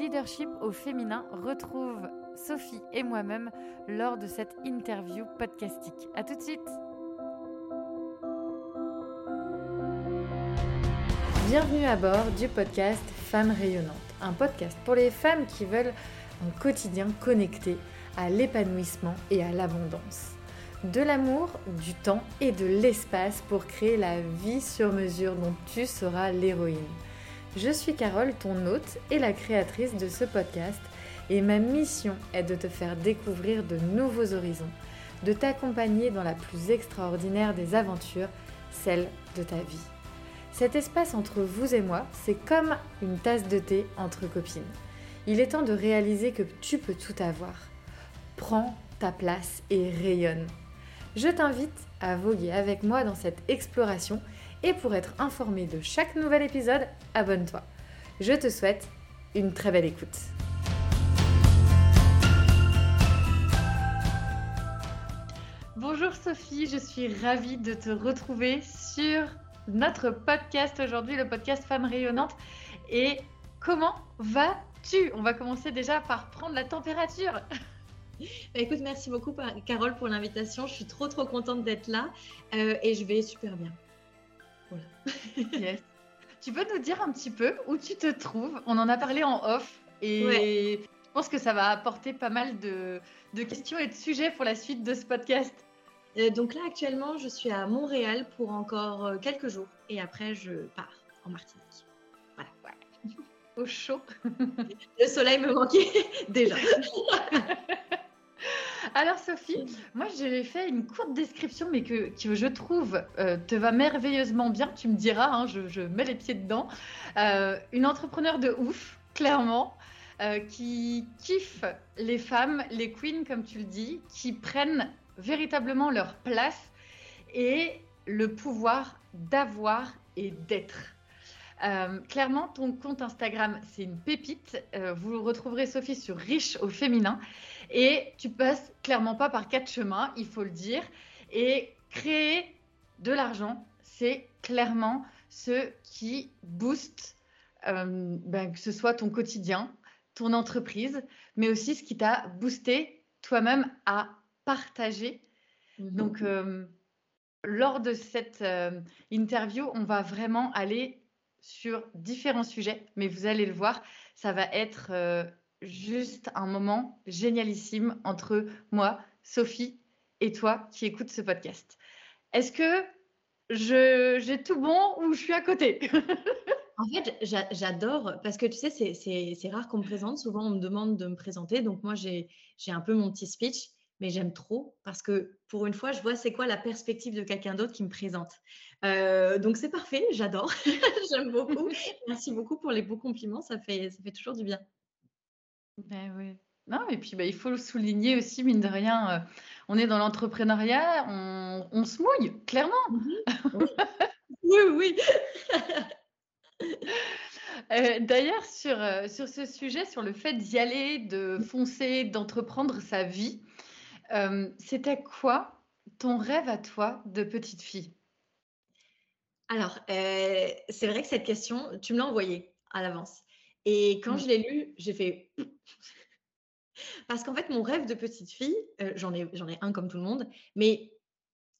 leadership au féminin retrouve Sophie et moi-même lors de cette interview podcastique. A tout de suite Bienvenue à bord du podcast Femmes rayonnantes, un podcast pour les femmes qui veulent un quotidien connecté à l'épanouissement et à l'abondance. De l'amour, du temps et de l'espace pour créer la vie sur mesure dont tu seras l'héroïne. Je suis Carole, ton hôte et la créatrice de ce podcast, et ma mission est de te faire découvrir de nouveaux horizons, de t'accompagner dans la plus extraordinaire des aventures, celle de ta vie. Cet espace entre vous et moi, c'est comme une tasse de thé entre copines. Il est temps de réaliser que tu peux tout avoir. Prends ta place et rayonne. Je t'invite à voguer avec moi dans cette exploration et pour être informé de chaque nouvel épisode, abonne-toi. Je te souhaite une très belle écoute. Bonjour Sophie, je suis ravie de te retrouver sur notre podcast aujourd'hui, le podcast Femmes rayonnantes. Et comment vas-tu? On va commencer déjà par prendre la température. Bah, écoute, merci beaucoup Carole pour l'invitation. Je suis trop trop contente d'être là euh, et je vais super bien. Tu peux nous dire un petit peu où tu te trouves? On en a parlé en off et je pense que ça va apporter pas mal de, questions et de sujets pour la suite de ce podcast. Euh, donc là, actuellement, je suis à Montréal pour encore euh, quelques jours et après, je pars en Martinique. Voilà. Au chaud. Le soleil me manquait déjà. Alors Sophie, moi j'ai fait une courte description, mais que, je trouve euh, te va merveilleusement bien. Tu me diras, hein, je, mets les pieds dedans. Euh, une entrepreneur de ouf, clairement, euh, qui kiffe les femmes, les queens comme tu le dis, qui prennent véritablement leur place et le pouvoir d'avoir et d'être. Clairement, ton compte Instagram, c'est une pépite. vous retrouverez Sophie sur Riche au féminin. Et tu passes clairement pas par quatre chemins, il faut le dire. Et créer de l'argent, c'est clairement ce qui booste, euh, ben, que ce soit ton quotidien, ton entreprise, mais aussi ce qui t'a boosté toi-même à partager. Mhm. Donc, euh, lors de cette euh, interview, on va vraiment aller sur différents sujets, mais vous allez le voir, ça va être juste un moment génialissime entre moi, Sophie et toi qui écoutes ce podcast. Est-ce que j'ai tout bon ou je suis à côté? En fait, j'adore parce que tu sais, c'est rare qu'on me présente. Souvent, on me demande de me présenter. Donc, moi, j'ai un peu mon petit speech, mais j'aime trop parce que pour une fois, je vois c'est quoi la perspective de quelqu'un d'autre qui me présente. Euh, donc, c'est parfait. J'adore. j'aime beaucoup. Merci beaucoup pour les beaux compliments. Ça fait, ça fait toujours du bien. Ben oui. Non, et puis bah, il faut le souligner aussi, mine de rien, euh, on est dans l'entrepreneuriat, on, se mouille, clairement. Mhm. Oui, oui. Euh, d'ailleurs, sur, euh, sur ce sujet, sur le fait d'y aller, de foncer, d'entreprendre sa vie, c'était quoi ton rêve à toi de petite fille? Alors, c'est vrai que cette question, tu me l'as envoyée à l'avance. Et quand mmh. je l'ai lu, j'ai fait parce qu'en fait, mon rêve de petite fille, euh, j'en ai, ai un comme tout le monde, mais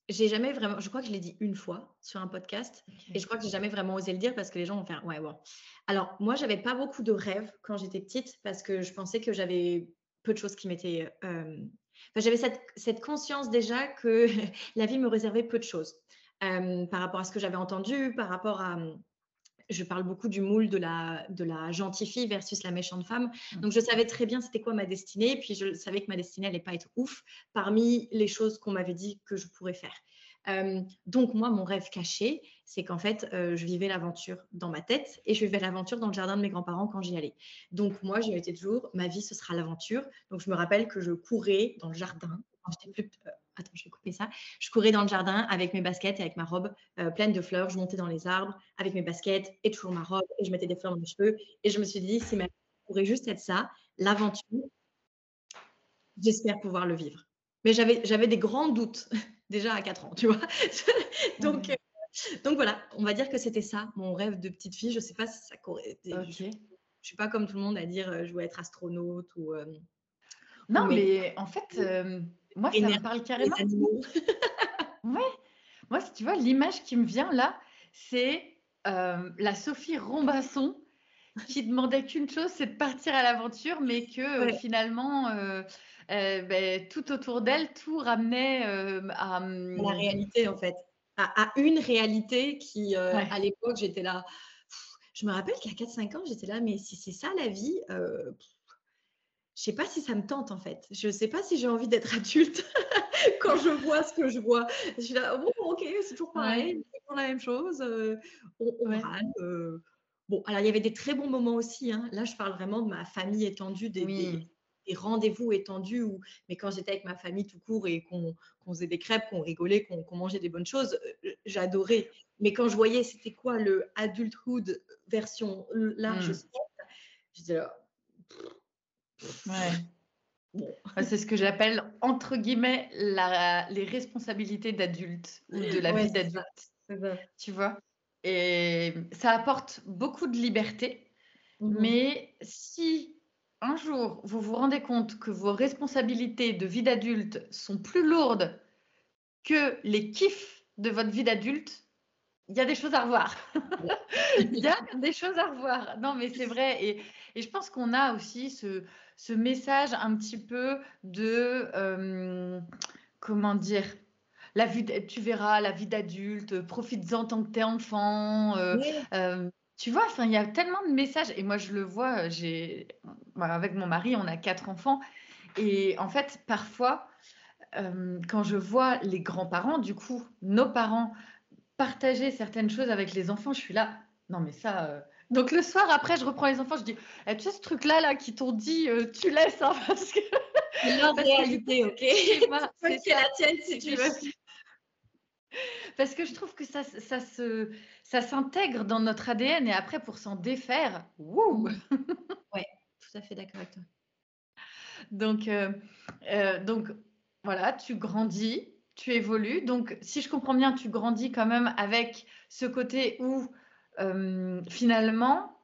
j'ai jamais vraiment, je crois que je l'ai dit une fois sur un podcast, et je crois que j'ai jamais vraiment osé le dire parce que les gens vont faire ouais bon. Alors moi, j'avais pas beaucoup de rêves quand j'étais petite parce que je pensais que j'avais peu de choses qui m'étaient. Euh, enfin, j'avais cette, cette, conscience déjà que la vie me réservait peu de choses euh, par rapport à ce que j'avais entendu, par rapport à je parle beaucoup du moule de la, de la gentille fille versus la méchante femme. Mmh. Donc, je savais très bien c'était quoi ma destinée. Puis, je savais que ma destinée n'allait pas être ouf parmi les choses qu'on m'avait dit que je pourrais faire. donc, moi, mon rêve caché, c'est qu'en fait, je vivais l'aventure dans ma tête et je vivais l'aventure dans le jardin de mes grands-parents quand j'y allais. Donc, moi, j'ai été toujours, ma vie, ce sera l'aventure. Donc, je me rappelle que je courais dans le jardin quand plus, attends, je vais couper ça. Je courais dans le jardin avec mes baskets et avec ma robe euh, pleine de fleurs. Je montais dans les arbres avec mes baskets et toujours ma robe et je mettais des fleurs dans mes cheveux. Et je me suis dit, si ma vie pourrait juste être ça, l'aventure, j'espère pouvoir le vivre. Mais j'avais, j'avais des grands doutes déjà à 4 ans, tu vois. donc, euh, donc voilà, on va dire que c'était ça, mon rêve de petite fille. Je ne sais pas si ça correspond. Je suis pas comme tout le monde à dire je veux être astronaute ou. non, mais... en fait, moi, ça me parle carrément. ouais. Moi, si tu vois, l'image qui me vient là, c'est la Sophie Rombasson qui demandait qu'une chose, c'est de partir à l'aventure, mais que finalement, ben, tout autour d'elle, tout ramenait à, la réalité en fait, à, une réalité qui, à l'époque, j'étais là. Je me rappelle qu'à 4-5 ans, j'étais là, mais si c'est ça la vie, euh, je sais pas si ça me tente en fait. Je sais pas si j'ai envie d'être adulte quand je vois ce que je vois. Je suis là, bon, ok, c'est toujours pareil, c'est toujours la même chose. on, on Bon, alors il y avait des très bons moments aussi. Hein. Là, je parle vraiment de ma famille étendue, des, des, rendez-vous étendus. Où, mais quand j'étais avec ma famille tout court et qu'on faisait des crêpes, qu'on rigolait, qu'on mangeait des bonnes choses, j'adorais. Mais quand je voyais c'était quoi le adulthood version large mmh. je disais là. Ouais. C'est ce que j'appelle, entre guillemets, la, les responsabilités d'adulte ou de la vie d'adulte. Tu vois Et ça apporte beaucoup de liberté. Mmh mais si un jour vous vous rendez compte que vos responsabilités de vie d'adulte sont plus lourdes que les kiffs de votre vie d'adulte, il y a des choses à revoir. il y a des choses à revoir. Non, mais c'est vrai. Et, et, je pense qu'on a aussi ce, ce, message un petit peu de, euh, comment dire, la vie, tu verras la vie d'adulte, profites-en tant que t'es enfant. Euh, euh, tu vois, il y a tellement de messages. Et moi, je le vois, j'ai, avec mon mari, on a quatre enfants. Et en fait, parfois, quand je vois les grands-parents, du coup, nos parents, partager certaines choses avec les enfants, je suis là. Non, mais ça. Euh, donc le soir, après, je reprends les enfants, je dis eh, Tu sais, ce truc-là là, qui t'ont dit, euh, tu laisses, hein, parce que. Leur réalité, ok C'est la tienne si tu veux. Parce que je trouve que ça, ça, se, ça s'intègre dans notre ADN et après, pour s'en défaire, wouh Ouais, tout à fait d'accord avec toi. Donc, euh, donc, voilà, tu grandis, tu évolues. Donc, si je comprends bien, tu grandis quand même avec ce côté où euh, finalement,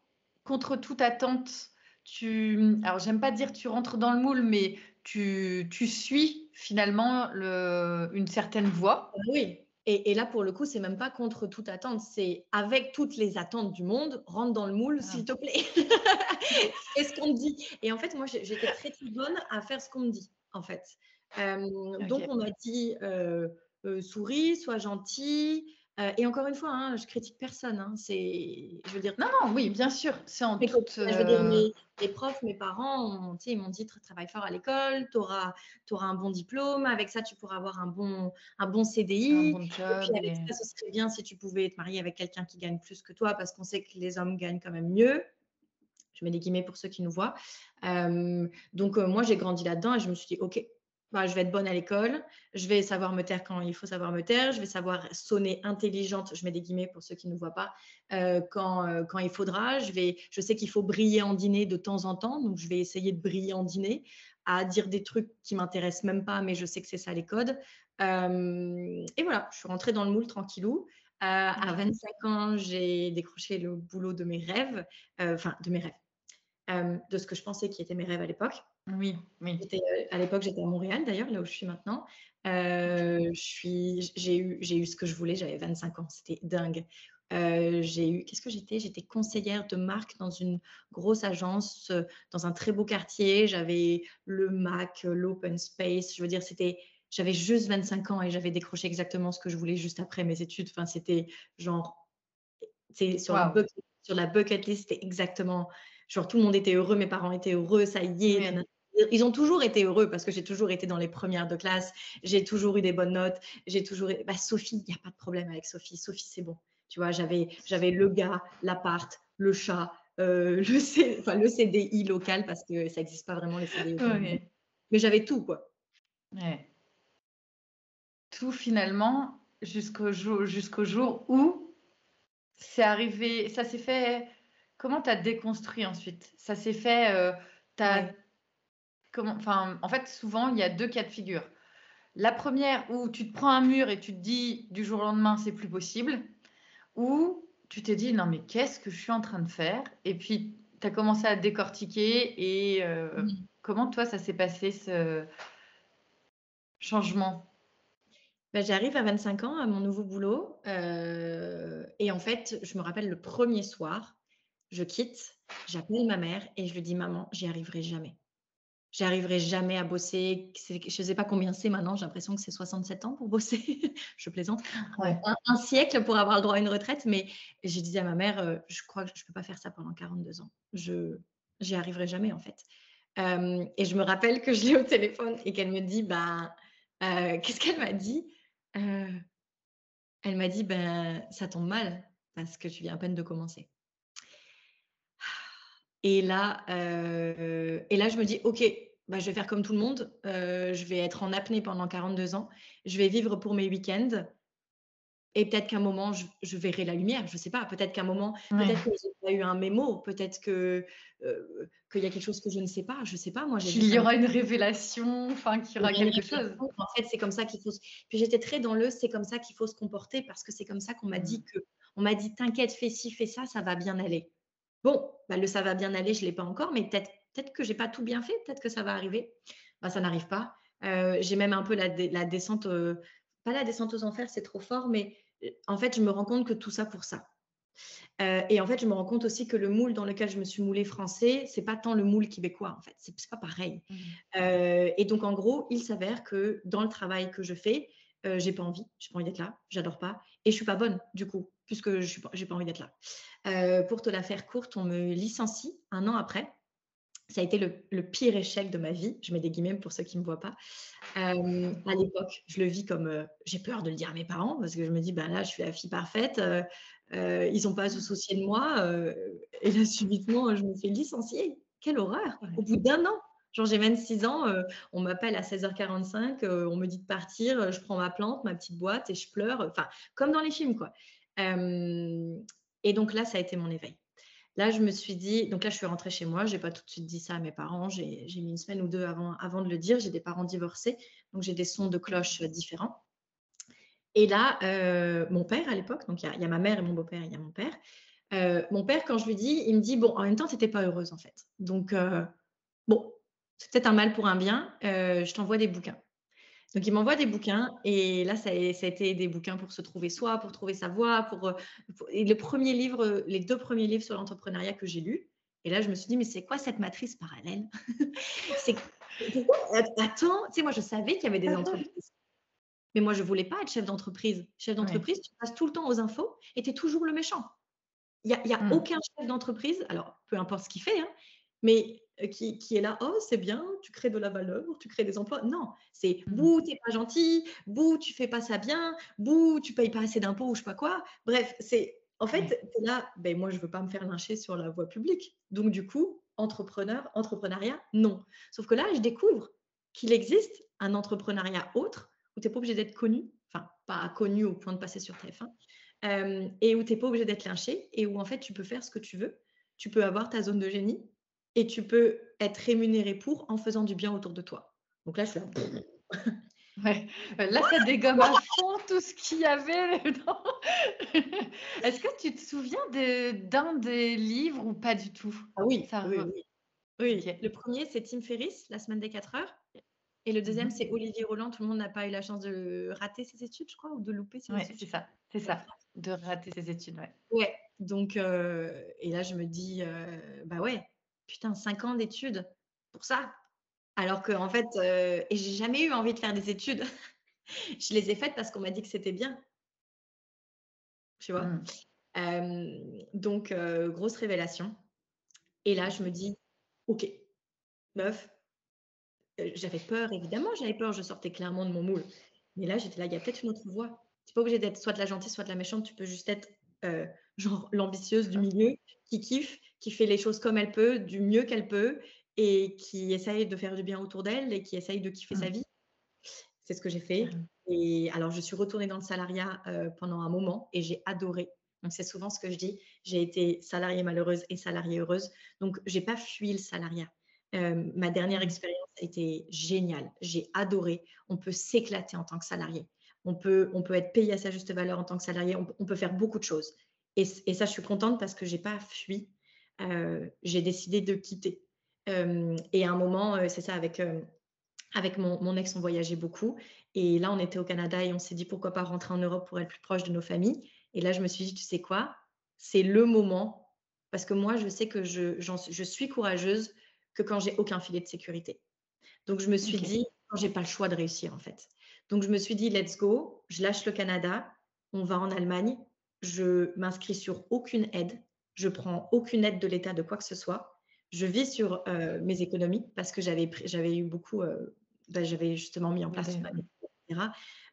contre toute attente, tu. Alors, j'aime pas dire tu rentres dans le moule, mais tu, tu suis finalement le, une certaine voie. Oui. Et, là, pour le coup, c'est même pas contre toute attente, c'est avec toutes les attentes du monde, rentre dans le moule, ah. s'il te plaît. quest ce qu'on me dit. Et en fait, moi, j'étais très, très bonne à faire ce qu'on me dit, en fait. Donc, on m'a dit souris, sois gentil. Et encore une fois, hein, je critique personne. Hein, c'est, je veux dire. Non, non, oui, bien sûr. C'est en toute, Je veux dire, mes, profs, mes parents, ils m'ont dit travaille fort à l'école, tu auras, un bon diplôme. Avec ça, tu pourras avoir un bon, un bon CDI. Un bon job, et puis avec ça, ce serait bien si tu pouvais te marier avec quelqu'un qui gagne plus que toi, parce qu'on sait que les hommes gagnent quand même mieux je mets des guillemets pour ceux qui nous voient. donc, moi, j'ai grandi là-dedans et je me suis dit, OK, bah, je vais être bonne à l'école, je vais savoir me taire quand il faut savoir me taire, je vais savoir sonner intelligente, je mets des guillemets pour ceux qui ne voient pas, euh, quand, euh, quand il faudra. Je, vais, je sais qu'il faut briller en dîner de temps en temps, donc je vais essayer de briller en dîner, à dire des trucs qui m'intéressent même pas, mais je sais que c'est ça les codes. Euh, et voilà, je suis rentrée dans le moule tranquillou. à 25 ans, j'ai décroché le boulot de mes rêves, enfin de mes rêves, de ce que je pensais qui étaient mes rêves à l'époque. Oui, oui. Euh, à l'époque, j'étais à Montréal d'ailleurs, là où je suis maintenant. Euh, j'ai eu, eu ce que je voulais, j'avais 25 ans, c'était dingue. Euh, j'ai eu, qu'est-ce que j'étais? J'étais conseillère de marque dans une grosse agence, dans un très beau quartier. J'avais le Mac, l'open space. Je veux dire, c'était, j'avais juste 25 ans et j'avais décroché exactement ce que je voulais juste après mes études. Enfin, c'était genre, c'est sur, sur la bucket list, c'était exactement, genre tout le monde était heureux, mes parents étaient heureux, ça y est, ils ont toujours été heureux parce que j'ai toujours été dans les premières de classe, j'ai toujours eu des bonnes notes, j'ai toujours. Bah, Sophie, il n'y a pas de problème avec Sophie. Sophie, c'est bon. Tu vois, j'avais, j'avais le gars, l'appart, le chat, euh, le, C... enfin, le CDI local parce que ça n'existe pas vraiment les CDI. Mais j'avais tout, quoi. Ouais. Tout finalement jusqu'au jour, jusqu'au jour où c'est arrivé, ça s'est fait. Comment tu as déconstruit ensuite? Ça s'est fait. Euh, enfin, en fait, souvent, il y a deux cas de figure. La première où tu te prends un mur et tu te dis du jour au lendemain, c'est plus possible, ou tu t'es dit non mais qu'est-ce que je suis en train de faire? Et puis tu as commencé à décortiquer et euh, Mmh. comment toi ça s'est passé ce changement? Bah, j'arrive à 25 ans à mon nouveau boulot, heu et en fait, je me rappelle le premier soir, je quitte, j'appelle ma mère et je lui dis: «Maman, j'y arriverai jamais. J'y arriverai jamais à bosser». Je sais pas combien c'est maintenant, j'ai l'impression que c'est 67 ans pour bosser. Je plaisante. Ouais. un un siècle pour avoir le droit à une retraite, mais je disais à ma mère, heu: «Je crois que je peux pas faire ça pendant 42 ans. Je j'y arriverai jamais, en fait». Hem et je me rappelle que je l'ai au téléphone et qu'elle me dit: «Ben» heu, qu'est-ce qu'elle m'a dit? Elle m'a dit: «Ben, ça tombe mal parce que tu viens à peine de commencer». Et là, heu et là, je me dis: «OK, bah, je vais faire comme tout le monde, heu, je vais être en apnée pendant 42 ans, je vais vivre pour mes week-ends et peut-être qu'à un moment, je je verrai la lumière». Je sais pas, peut-être qu'à un moment, Ouais. peut-être que j'ai eu un mémo, peut-être que, heu, qu'il y a quelque chose que je ne sais pas, je sais pas, moi, Qu'il y un aura une révélation, enfin qu'il y aura quelque chose. en fait, c'est comme ça qu'il faut se puis j'étais très dans le: «C'est comme ça qu'il faut se comporter parce que c'est comme ça qu'on m'a Mmh. dit que». On m'a dit: «T'inquiète, fais ci, fais ça, ça va bien aller». Bon, bah, le «ça va bien aller», je l'ai pas encore, mais peut-être peut-être que j'ai pas tout bien fait, peut-être que ça va arriver. Bah, ça n'arrive pas. Heu, j'ai même un peu la descente, heu, pas la descente aux enfers, c'est trop fort, mais, heu, en fait, je me rends compte que tout ça pour ça. Et en fait, je me rends compte aussi que le moule dans lequel je me suis moulée français, c'est pas tant le moule québécois, en fait, c'est pas pareil. Mmh. Et donc en gros, il s'avère que dans le travail que je fais, heu, j'ai pas envie, j'ai pas envie d'être là, j'adore pas et je suis pas bonne du coup, puisque je suis pas envie d'être là. Heu, pour te la faire courte, on me licencie un an après. Ça a été le pire échec de ma vie. Je mets des guillemets pour ceux qui me voient pas. Hem, à l'époque, je le vis comme, heu, j'ai peur de le dire à mes parents parce que je me dis: «Ben là, je suis la fille parfaite, ils ont pas à se soucier de moi», et là, subitement, je me fais licencier. Quelle horreur! Au bout d'un an! Genre j'ai 26 ans, heu, on m'appelle à 16:45, heu, on me dit de partir, heu, je prends ma plante, ma petite boîte et je pleure, enfin, comme dans les films, quoi. Et donc là, ça a été mon éveil. Là, je me suis dit donc là, je suis rentrée chez moi, j'ai pas tout de suite dit ça à mes parents, j'ai mis une semaine ou 2 avant avant de le dire. J'ai des parents divorcés, donc j'ai des sons de cloche, différents et là, mon père à l'époque, donc il y a ma mère et mon beau-père il y a mon père. Mon père, quand je lui dis, il me dit: «Bon, en même temps, tu étais pas heureuse, en fait, donc bon, c'est peut-être un mal pour un bien, heu, je t'envoie des bouquins». Donc il m'envoie des bouquins et là, ça a ça a été des bouquins pour se trouver soi, pour trouver sa voie, pour, pour et le premier livre, heu, les 2 premiers livres sur l'entrepreneuriat que j'ai lus et là, je me suis dit: «Mais c'est quoi cette matrice parallèle? C'est attends» tu sais, moi, je savais qu'il y avait des entreprises, mais moi, je voulais pas être chef d'entreprise. Chef Ouais. d'entreprise, tu passes tout le temps aux infos et tu es toujours le méchant. Il y a y a Mmh. aucun chef d'entreprise, alors peu importe ce qu'il fait, hein, mais qui qui est là: «Oh, c'est bien, tu crées de la valeur, tu crées des emplois». Non, c'est: Mmh. «Bouh, tu es pas gentil, bouh, tu fais pas ça bien, bouh, tu payes pas assez d'impôts» ou je sais pas quoi. Bref, c'est en fait, es là, beh, moi, je veux pas me faire lyncher sur la voie publique. Donc du coup, entrepreneur entrepreneuriat, non. Sauf que là, je découvre qu'il existe un entrepreneuriat autre, où tu es pas obligé d'être connu, enfin, pas connu au point de passer sur TF1, Hem et où tu es pas obligé d'être lynché et où en fait tu peux faire ce que tu veux. Tu peux avoir ta zone de génie et tu peux être rémunéré pour en faisant du bien autour de toi. Donc là, je suis là: Ouais. Heu, là, ça dégomme à fond tout ce qu'il y avait dans Est-ce que tu te souviens de d'un des livres ou pas du tout? «Ah oui, Ça oui, oui, oui». OK. Le premier c'est Tim Ferriss, La semaine des 4 heures et le deuxième mh. c'est Olivier Roland, Tout le monde n'a pas eu la chance de rater ses études, je crois, ou de louper ses Ouais, études, c'est ça, c'est ça, de rater ses études, ouais. Ouais, donc heu et là je me dis, heu: «Bah ouais, putain 5 ans d'études pour ça?» alors qu'en fait, heu et j'ai jamais eu envie de faire des études. Je les ai faites parce qu'on m'a dit que c'était bien, tu vois? Mmh. Hem, donc heu, grosse révélation et là, je me dis: «OK, meuf», heu, j'avais peur évidemment, j'avais peur, je sortais clairement de mon moule. Mais là, j'étais là: «Il y a peut-être une autre voie». Tu es pas obligée d'être soit de la gentille, soit de la méchante, tu peux juste être, genre l'ambitieuse du milieu qui kiffe, qui fait les choses comme elle peut, du mieux qu'elle peut et qui essaye de faire du bien autour d'elle et qui essaye de kiffer sa Mmh. vie. C'est ce que j'ai fait et alors je suis retournée dans le salariat, heu, pendant un moment et j'ai adoré. Donc c'est souvent ce que je dis, j'ai été salariée malheureuse et salariée heureuse, donc j'ai pas fui le salariat. Hem, ma dernière Mmh. expérience a été géniale, j'ai adoré. On peut s'éclater en tant que salarié. On peut on peut être payé à sa juste valeur en tant que salarié, on peut faire beaucoup de choses et ça, je suis contente parce que j'ai pas fui. j'ai décidé de quitter. et à un moment, c'est ça, avec, avec mon, mon, ex, on voyageait beaucoup. Et là, on était au Canada et on s'est dit pourquoi pas rentrer en Europe pour être plus proche de nos familles. Et là, je me suis dit, tu sais quoi, c'est le moment, parce que moi, je sais que je, je suis courageuse que quand j'ai aucun filet de sécurité. Donc, je me suis dit, quand j'ai pas le choix de réussir, en fait. Donc, je me suis dit, let's go, je lâche le Canada, on va en Allemagne, je m'inscris sur aucune aide, je prends aucune aide de l'État de quoi que ce soit, je vis sur euh, mes économies parce que j'avais, j'avais eu beaucoup, euh, bah, j'avais justement mis en place etc.,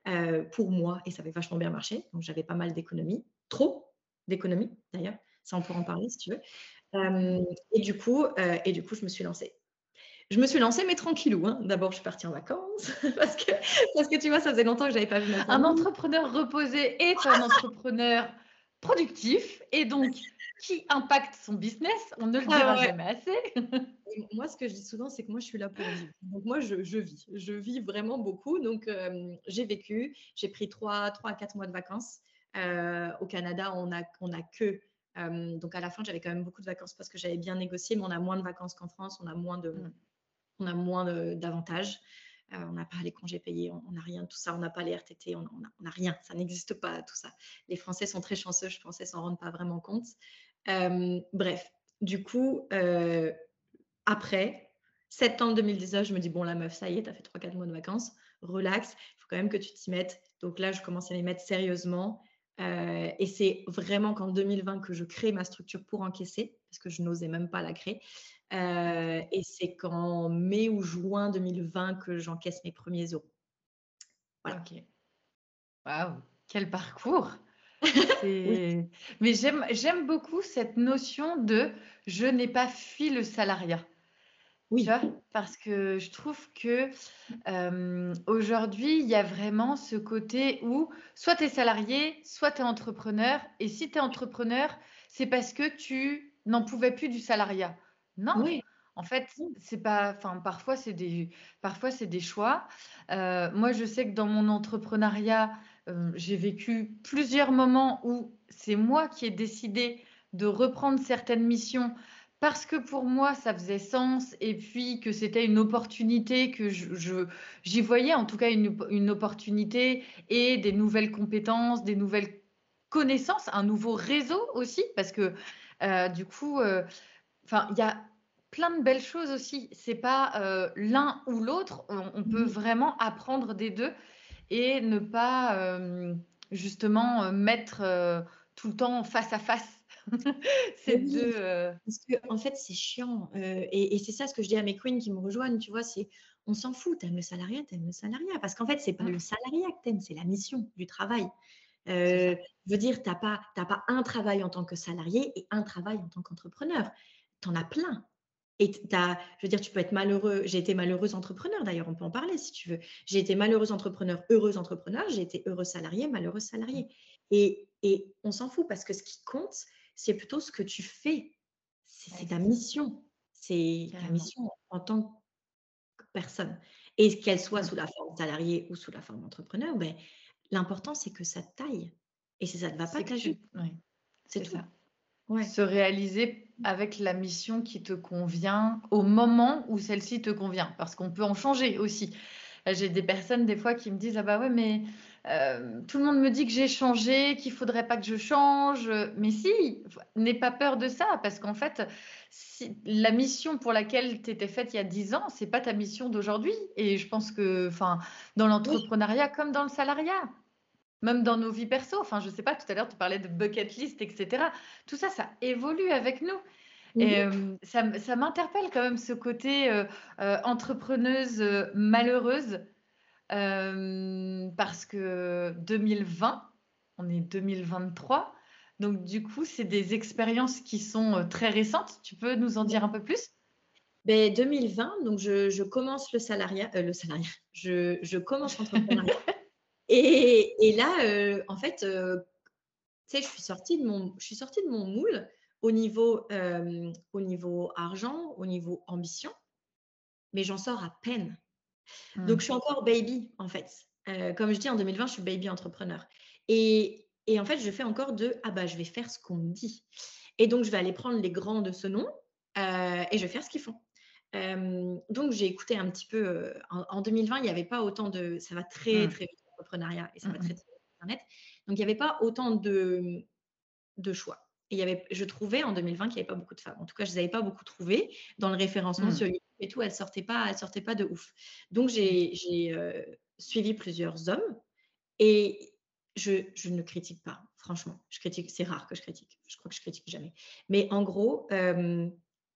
euh, pour moi et ça avait vachement bien marché. Donc, j'avais pas mal d'économies, trop d'économies d'ailleurs, ça on pourra en parler si tu veux. et, du coup, et du coup, je me suis lancée je me suis lancée, mais tranquillou. Hein. D'abord, je suis partie en vacances parce que, parce que tu vois, ça faisait longtemps que j'avais pas vu ma Un entrepreneur reposé est un entrepreneur productif et donc qui impacte son business. On ne le ah dira jamais assez. moi, ce que je dis souvent, c'est que moi, je suis là pour vivre. Donc, moi, je, vis. Je vis vraiment beaucoup. Donc, euh, j'ai vécu. J'ai pris 3, 3 à 4 mois de vacances. Euh, au Canada, on n'a on a que. Euh, donc, à la fin, j'avais quand même beaucoup de vacances parce que j'avais bien négocié, mais on a moins de vacances qu'en France. On a moins de. On a moins d'avantages. Euh, on n'a pas les congés payés, on n'a rien tout ça, on n'a pas les RTT, on n'a rien, ça n'existe pas tout ça. Les Français sont très chanceux, je pensais s'en rendre pas vraiment compte. Euh, bref, du coup, euh, après, septembre 2019, je me dis, bon, la meuf, ça y est, tu as fait 3-4 mois de vacances, relax, il faut quand même que tu t'y mettes. Donc là, je commence à les mettre sérieusement. Et c'est vraiment qu'en 2020 que je crée ma structure pour encaisser, parce que je n'osais même pas la créer. Euh, et c'est qu'en mai ou juin 2020 que j'encaisse mes premiers euros. Voilà. Ok. Waouh, quel parcours Mais j'aime beaucoup cette notion de je n'ai pas fui le salariat. Oui. Tu vois Parce que je trouve que euh, aujourd'hui, il y a vraiment ce côté où soit tu es salarié, soit tu es entrepreneur. Et si tu es entrepreneur, c'est parce que tu n'en pouvais plus du salariat. Non. En fait, c'est pas. Enfin, parfois c'est des, parfois c'est des choix. Euh, moi, je sais que dans mon entrepreneuriat, euh, j'ai vécu plusieurs moments où c'est moi qui ai décidé de reprendre certaines missions parce que pour moi ça faisait sens et puis que c'était une opportunité que je, j'y voyais en tout cas une, une, opportunité et des nouvelles compétences, des nouvelles connaissances, un nouveau réseau aussi parce que euh, du coup Enfin, il y a plein de belles choses aussi. C'est pas euh, l'un ou l'autre. On, peut mmh vraiment apprendre des deux et ne pas euh, justement euh, mettre tout le temps face à face ces deux. Parce que en fait, c'est chiant. et, c'est ça ce que je dis à mes queens qui me rejoignent. Tu vois, c'est on s'en fout. T'aimes le salariat, t'aimes le salariat. Parce qu'en fait, c'est pas mmh. le salariat que t'aimes, c'est la mission du travail. je veux dire, tu n'as pas, pas un travail en tant que salarié et un travail en tant qu'entrepreneur tu en as plein. Et as, je veux dire, tu peux être malheureux. J'ai été malheureuse entrepreneur, d'ailleurs, on peut en parler si tu veux. J'ai été malheureuse entrepreneur, heureuse entrepreneur. J'ai été heureuse salarié, malheureuse salarié. Et, et on s'en fout parce que ce qui compte, c'est plutôt ce que tu fais. C'est ta mission. C'est ta mission en tant que personne. Et qu'elle soit sous la forme salarié ou sous la forme entrepreneur, ben, l'important, c'est que ça taille. Et si ça ne va pas, tu C'est tout. Ça. Se réaliser avec la mission qui te convient au moment où celle-ci te convient, parce qu'on peut en changer aussi. J'ai des personnes des fois qui me disent ah bah ouais mais euh, tout le monde me dit que j'ai changé, qu'il faudrait pas que je change, mais si, n'aie pas peur de ça, parce qu'en fait si, la mission pour laquelle tu étais faite il y a 10 ans, c'est pas ta mission d'aujourd'hui. Et je pense que, enfin, dans l'entrepreneuriat comme dans le salariat, même dans nos vies perso. Enfin, je sais pas, tout à l'heure, tu parlais de bucket list, etc. Tout ça, ça évolue avec nous. Et euh, ça, ça m'interpelle quand même ce côté euh, euh, entrepreneuse malheureuse parce que 2020, on est 2023. Donc, du coup, c'est des expériences qui sont très récentes. Tu peux nous en dire un peu plus? Ben, 2020, donc je, je commence le salariat, le salariat, je, je commence l'entrepreneuriat. Et, là, euh, en fait, euh, tu sais, je suis sortie de mon, je suis sortie de mon moule au niveau, euh, au niveau argent, au niveau ambition, mais j'en sors à peine. Donc, je suis mmh. encore baby, en fait. comme je dis, en 2020, je suis baby entrepreneur. Et, et, en fait, je fais encore de ah bah je vais faire ce qu'on me dit. Et donc, je vais aller prendre les grands de ce nom euh, et je vais faire ce qu'ils font. Euh, donc, j'ai écouté un petit peu. Euh, en, 2020, il n'y avait pas autant de. Ça va très, mmh. très vite, l'entrepreneuriat, et ça va mmh, très, mmh. très vite, Internet. Donc, il n'y avait pas autant de, de choix. Et il y avait, je trouvais en 2020 qu'il n'y avait pas beaucoup de femmes. En tout cas, je ne les avais pas beaucoup trouvées. Dans le référencement sur YouTube et tout, elles ne sortaient, pas, elles sortaient pas de ouf. Donc, j'ai suivi plusieurs hommes et je, ne critique pas, franchement. Je critique, c'est rare que je critique. Je crois que je critique jamais. Mais en gros,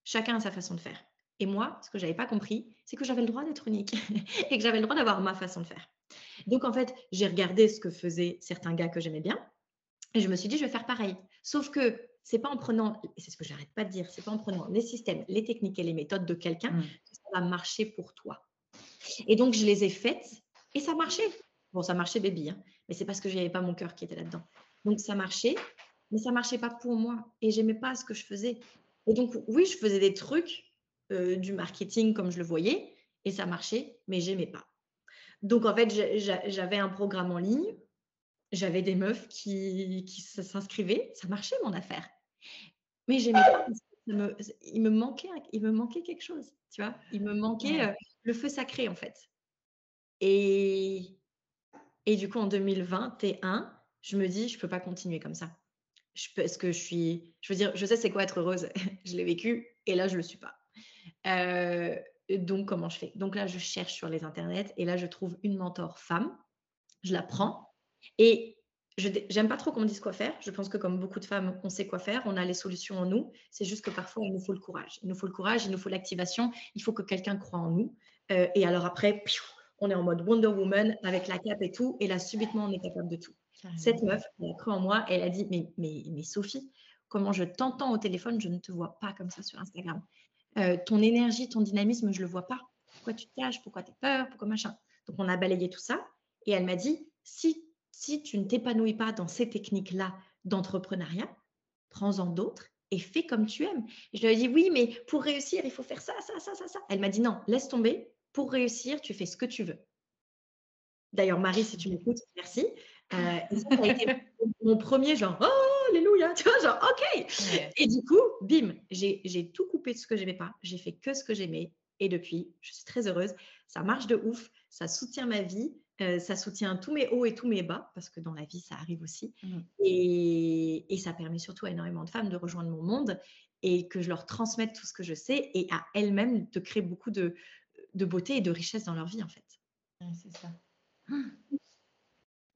chacun a sa façon de faire. Et moi, ce que je n'avais pas compris, c'est que j'avais le droit d'être unique et que j'avais le droit d'avoir ma façon de faire. Donc, en fait, j'ai regardé ce que faisaient certains gars que j'aimais bien et je me suis dit, je vais faire pareil. Sauf que c'est pas en prenant, et c'est ce que j'arrête pas de dire, c'est pas en prenant les systèmes, les techniques et les méthodes de quelqu'un mmh. que ça va marcher pour toi. Et donc, je les ai faites et ça marchait. Bon, ça marchait, baby, hein, mais c'est parce que je n'avais pas mon cœur qui était là-dedans. Donc, ça marchait, mais ça marchait pas pour moi et j'aimais pas ce que je faisais. Et donc, oui, je faisais des trucs euh, du marketing comme je le voyais, et ça marchait, mais j'aimais pas. Donc en fait, j'avais un programme en ligne, j'avais des meufs qui, qui s'inscrivaient, ça marchait mon affaire. Mais j'aimais pas il, me manquait, il me manquait quelque chose, tu vois. Il me manquait euh, le feu sacré en fait. Et, et du coup, en 2021, je me dis, je peux pas continuer comme ça. Je, parce que je suis, je veux dire, je sais c'est quoi être heureuse. je l'ai vécu et là, je le suis pas. Euh, donc, comment je fais? Donc là, je cherche sur les internets et là, je trouve une mentor femme. Je la prends et je j'aime pas trop qu'on me dise quoi faire. Je pense que comme beaucoup de femmes, on sait quoi faire, on a les solutions en nous. C'est juste que parfois, il nous faut le courage. Il nous faut le courage, il nous faut l'activation. Il faut que quelqu'un croit en nous. Euh, et alors après, on est en mode Wonder Woman avec la cape et tout. Et là, subitement, on est capable de tout. Cette meuf, elle a cru en moi. Elle a dit, mais, mais, mais Sophie, comment je t'entends au téléphone, je ne te vois pas comme ça sur Instagram. Euh, ton énergie, ton dynamisme, je ne le vois pas. Pourquoi tu te caches? Pourquoi tu as peur? Pourquoi machin? Donc, on a balayé tout ça. Et elle m'a dit, si, si tu ne t'épanouis pas dans ces techniques-là d'entrepreneuriat, prends-en d'autres et fais comme tu aimes. je lui ai dit, oui, mais pour réussir, il faut faire ça, ça, ça, ça, ça. Elle m'a dit, non, laisse tomber. Pour réussir, tu fais ce que tu veux. D'ailleurs, Marie, si tu m'écoutes, merci. Euh, ça, a été mon premier genre, oh, alléluia, tu vois, genre, ok. Et du coup, bim, j'ai tout coupé de ce que j'aimais pas. J'ai fait que ce que j'aimais. Et depuis, je suis très heureuse. Ça marche de ouf. Ça soutient ma vie. Euh, ça soutient tous mes hauts et tous mes bas, parce que dans la vie, ça arrive aussi. Mmh. Et, et, ça permet surtout à énormément de femmes de rejoindre mon monde et que je leur transmette tout ce que je sais et à elles-mêmes de créer beaucoup de, de beauté et de richesse dans leur vie, en fait. c'est ça.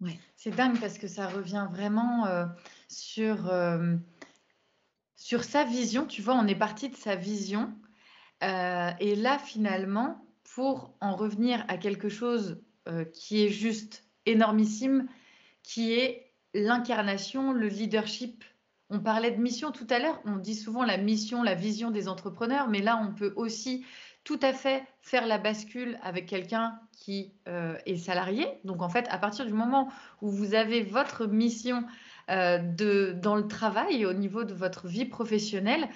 Ouais. C'est dingue parce que ça revient vraiment euh, sur, euh, sur sa vision. Tu vois, on est parti de sa vision. Et là, finalement, pour en revenir à quelque chose qui est juste énormissime, qui est l'incarnation, le leadership. On parlait de mission tout à l'heure. On dit souvent la mission, la vision des entrepreneurs, mais là, on peut aussi tout à fait faire la bascule avec quelqu'un qui euh, est salarié. Donc en fait, à partir du moment où vous avez votre mission euh, de, dans le travail, au niveau de votre vie professionnelle,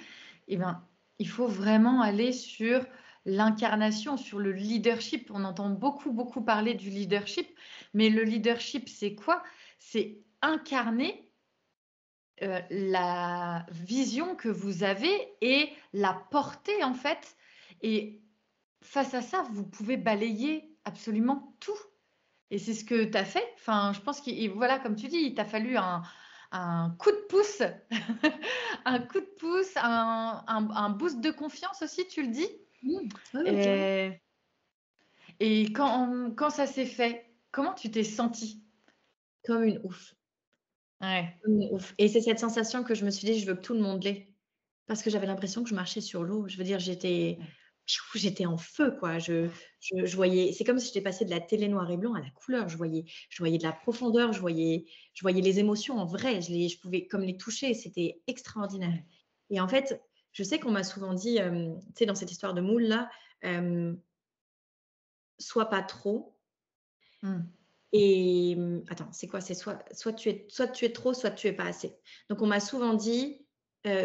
eh ben, il faut vraiment aller sur l'incarnation, sur le leadership. On entend beaucoup, beaucoup parler du leadership, mais le leadership, c'est quoi? C'est incarner euh, la vision que vous avez et la porter en fait et face à ça, vous pouvez balayer absolument tout. Et c'est ce que tu as fait. Enfin, je pense que, voilà, comme tu dis, il t'a fallu un, coup de pouce, un coup de pouce, un, boost de confiance aussi, tu le dis? Mmh. et, quand, quand ça s'est fait, comment tu t'es sentie? Comme une ouf. Ouais. Comme une ouf. Et c'est cette sensation que je me suis dit, je veux que tout le monde l'ait. Parce que j'avais l'impression que je marchais sur l'eau. Je veux dire, j'étais j'étais en feu, quoi. Je, je, voyais, c'est comme si j'étais passé de la télé noir et blanc à la couleur. Je voyais, je voyais de la profondeur, je voyais, je voyais les émotions en vrai. Je, les, je pouvais comme les toucher. C'était extraordinaire. Et en fait, je sais qu'on m'a souvent dit, tu sais, dans cette histoire de moule là, sois pas trop. Mmh. Et attends, c'est quoi? C'est soit, soit tu es, soit tu es trop, soit tu es pas assez. Donc on m'a souvent dit,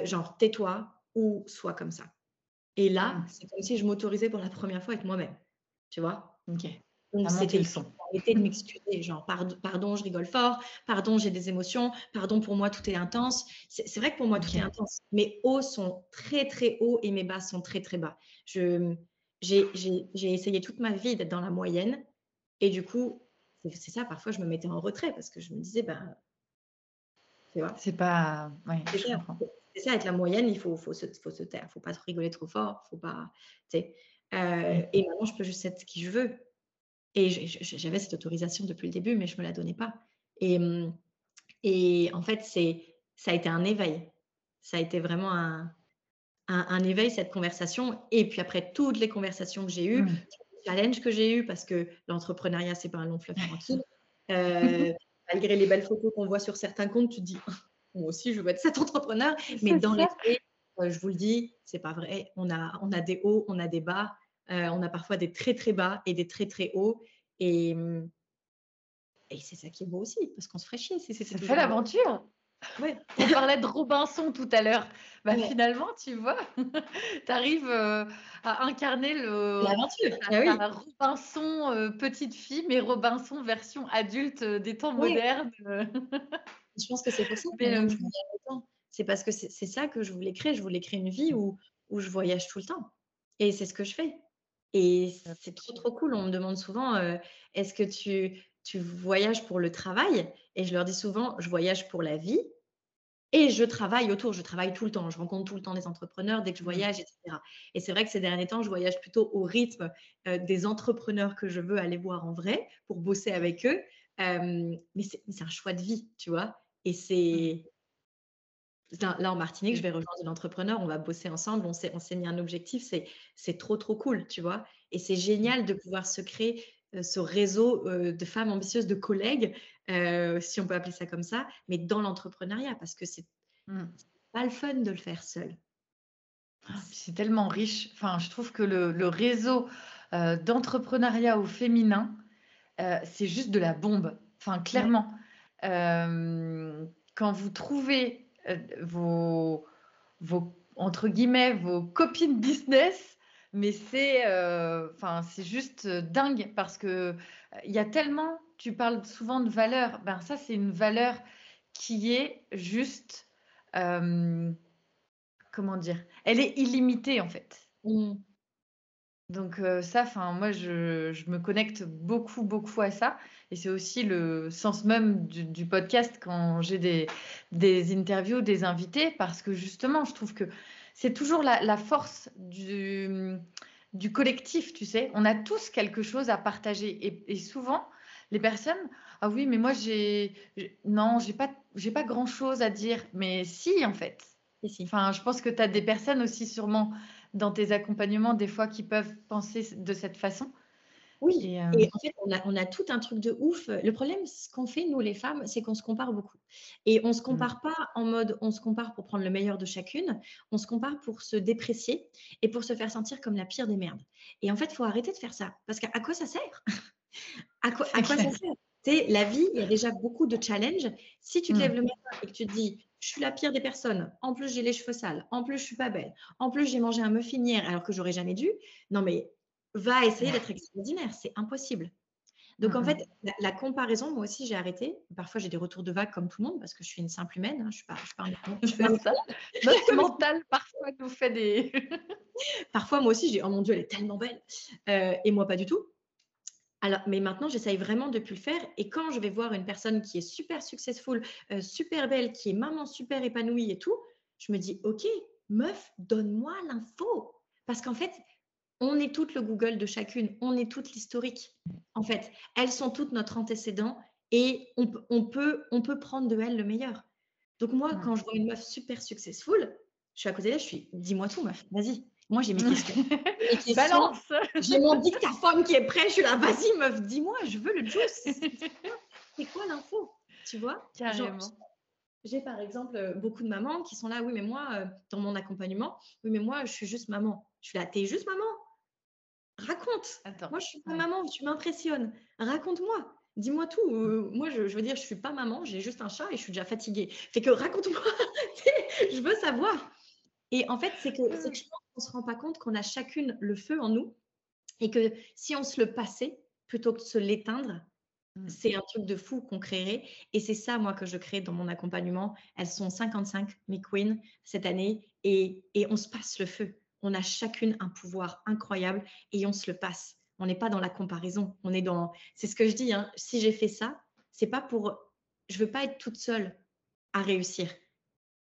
genre tais-toi ou sois comme ça. Et là, mmh. c'est comme si je m'autorisais pour la première fois être moi-même. Tu vois? Ok. Donc, c'était arrêter de m'excuser, genre, pardon, je rigole fort, pardon, j'ai des émotions, pardon, pour moi, tout est intense. C'est vrai que pour moi, tout est intense. Mes hauts sont très, très hauts et mes bas sont très, très bas. J'ai essayé toute ma vie d'être dans la moyenne. Et du coup, c'est ça, parfois, je me mettais en retrait parce que je me disais, ben, c'est pas. c'est ça, être la moyenne, il faut, faut, se, faut se taire, faut pas trop rigoler trop fort, faut pas. Euh, et maintenant, je peux juste être qui je veux. Et j'avais cette autorisation depuis le début, mais je me la donnais pas. Et, et en fait, ça a été un éveil. Ça a été vraiment un, un, éveil, cette conversation. Et puis après, toutes les conversations que j'ai eues, mmh. les challenges que j'ai eu, parce que l'entrepreneuriat, c'est pas un long fleuve tranquille. Euh, malgré les belles photos qu'on voit sur certains comptes, tu te dis, moi aussi, je veux être cet entrepreneur. Mais dans les faits, euh, je vous le dis, c'est pas vrai. On a, on a des hauts, on a des bas. Euh, on a parfois des très très bas et des très très hauts. Et, et c'est ça qui est beau aussi, parce qu'on se ferait chier. C'est, ça fait l'aventure. Ouais. On parlait de Robinson tout à l'heure. Bah, Finalement, tu vois, tu arrives euh, à incarner le, l'aventure. Ah Robinson petite fille, mais Robinson version adulte des temps modernes. je pense que c'est possible. C'est parce que c'est, ça que je voulais créer. Je voulais créer une vie où, où je voyage tout le temps. Et c'est ce que je fais. Et c'est trop, trop cool. On me demande souvent, est-ce que tu, tu voyages pour le travail? Et je leur dis souvent, je voyage pour la vie. Et je travaille autour, je travaille tout le temps, je rencontre tout le temps des entrepreneurs dès que je mmh. voyage, etc. Et c'est vrai que ces derniers temps, je voyage plutôt au rythme des entrepreneurs que je veux aller voir en vrai pour bosser avec eux. mais c'est un choix de vie, tu vois? Et c'est. Là, en Martinique, je vais rejoindre l'entrepreneur, on va bosser ensemble, on s'est, mis un objectif, c'est, trop, trop cool, tu vois. Et c'est génial de pouvoir se créer euh, ce réseau euh, de femmes ambitieuses, de collègues, euh, si on peut appeler ça comme ça, mais dans l'entrepreneuriat, parce que c'est, mmh. pas le fun de le faire seul. Ah, c'est tellement riche. Enfin, je trouve que le, réseau d'entrepreneuriat au féminin, c'est juste de la bombe. Enfin, clairement. quand vous trouvez vos, vos, entre guillemets, vos copines business, mais c'est euh, enfin c'est juste dingue parce que euh, il y a tellement, tu parles souvent de valeur, ben ça c'est une valeur qui est juste, comment dire, elle est illimitée en fait. Mmh. Donc euh, ça, enfin moi je, me connecte beaucoup beaucoup à ça et c'est aussi le sens même du, podcast quand j'ai des, des, interviews, des invités parce que justement je trouve que c'est toujours la, force du, du, collectif, tu sais. On a tous quelque chose à partager et, souvent les personnes ah oui mais moi j'ai non j'ai pas j'ai pas grand chose à dire mais si en fait. Enfin je pense que tu as des personnes aussi sûrement dans tes accompagnements des fois qui peuvent penser de cette façon oui, et, euh, en fait, on a, tout un truc de ouf. Le problème, ce qu'on fait, nous les femmes, c'est qu'on se compare beaucoup. Et on ne se mmh. compare pas en mode on se compare pour prendre le meilleur de chacune, on se compare pour se déprécier et pour se faire sentir comme la pire des merdes. Et en fait, il faut arrêter de faire ça. Parce qu'à quoi ça sert? À, quoi, à quoi ça sert? La vie, il y a déjà beaucoup de challenges. Si tu te lèves mmh. le matin et que tu te dis je suis la pire des personnes. En plus, j'ai les cheveux sales. En plus, je suis pas belle. En plus, j'ai mangé un muffin hier alors que j'aurais jamais dû. Non, mais va essayer d'être extraordinaire. C'est impossible. Donc, en fait, la, comparaison, moi aussi, j'ai arrêté. Parfois, j'ai des retours de vagues comme tout le monde parce que je suis une simple humaine. Hein. Je suis pas, je suis pas un, je Notre mental, parfois, nous fait des. parfois, moi aussi, j'ai oh mon Dieu, elle est tellement belle. Euh, et moi, pas du tout. Alors, mais maintenant, j'essaye vraiment de plus le faire. Et quand je vais voir une personne qui est super successful, euh, super belle, qui est maman super épanouie et tout, je me dis, OK, meuf, donne-moi l'info. Parce qu'en fait, on est toutes le Google de chacune, on est toutes l'historique. En fait, elles sont toutes notre antécédent et on, peut, on peut prendre de elles le meilleur. Donc moi, quand je vois une meuf super successful, je suis à côté d'elle, je suis, dis-moi tout, meuf, vas-y. Moi, j'ai mes questions. Balance J'ai mon dictaphone qui est prêt. Je suis là, vas-y, meuf, dis-moi, je veux le juice. C'est quoi l'info Tu vois? Carrément. J'ai par exemple euh, beaucoup de mamans qui sont là, oui, mais moi, euh, dans mon accompagnement, oui, mais moi, je suis juste maman. Je suis là, t'es juste maman? Raconte. Moi, je suis pas maman, tu m'impressionnes. Raconte-moi. Dis-moi tout. Euh, moi, je, veux dire, je suis pas maman, j'ai juste un chat et je suis déjà fatiguée. Fait que raconte-moi. je veux savoir. Et en fait, c'est que, que je pense qu'on ne se rend pas compte qu'on a chacune le feu en nous et que si on se le passait, plutôt que de se l'éteindre, Mmh. c'est un truc de fou qu'on créerait. Et c'est ça, moi, que je crée dans mon accompagnement. Elles sont 55, mes queens, cette année, et, et on se passe le feu. On a chacune un pouvoir incroyable et on se le passe. On n'est pas dans la comparaison. On est dans. C'est ce que je dis. Hein. Si j'ai fait ça, c'est pas pour. Je veux pas être toute seule à réussir.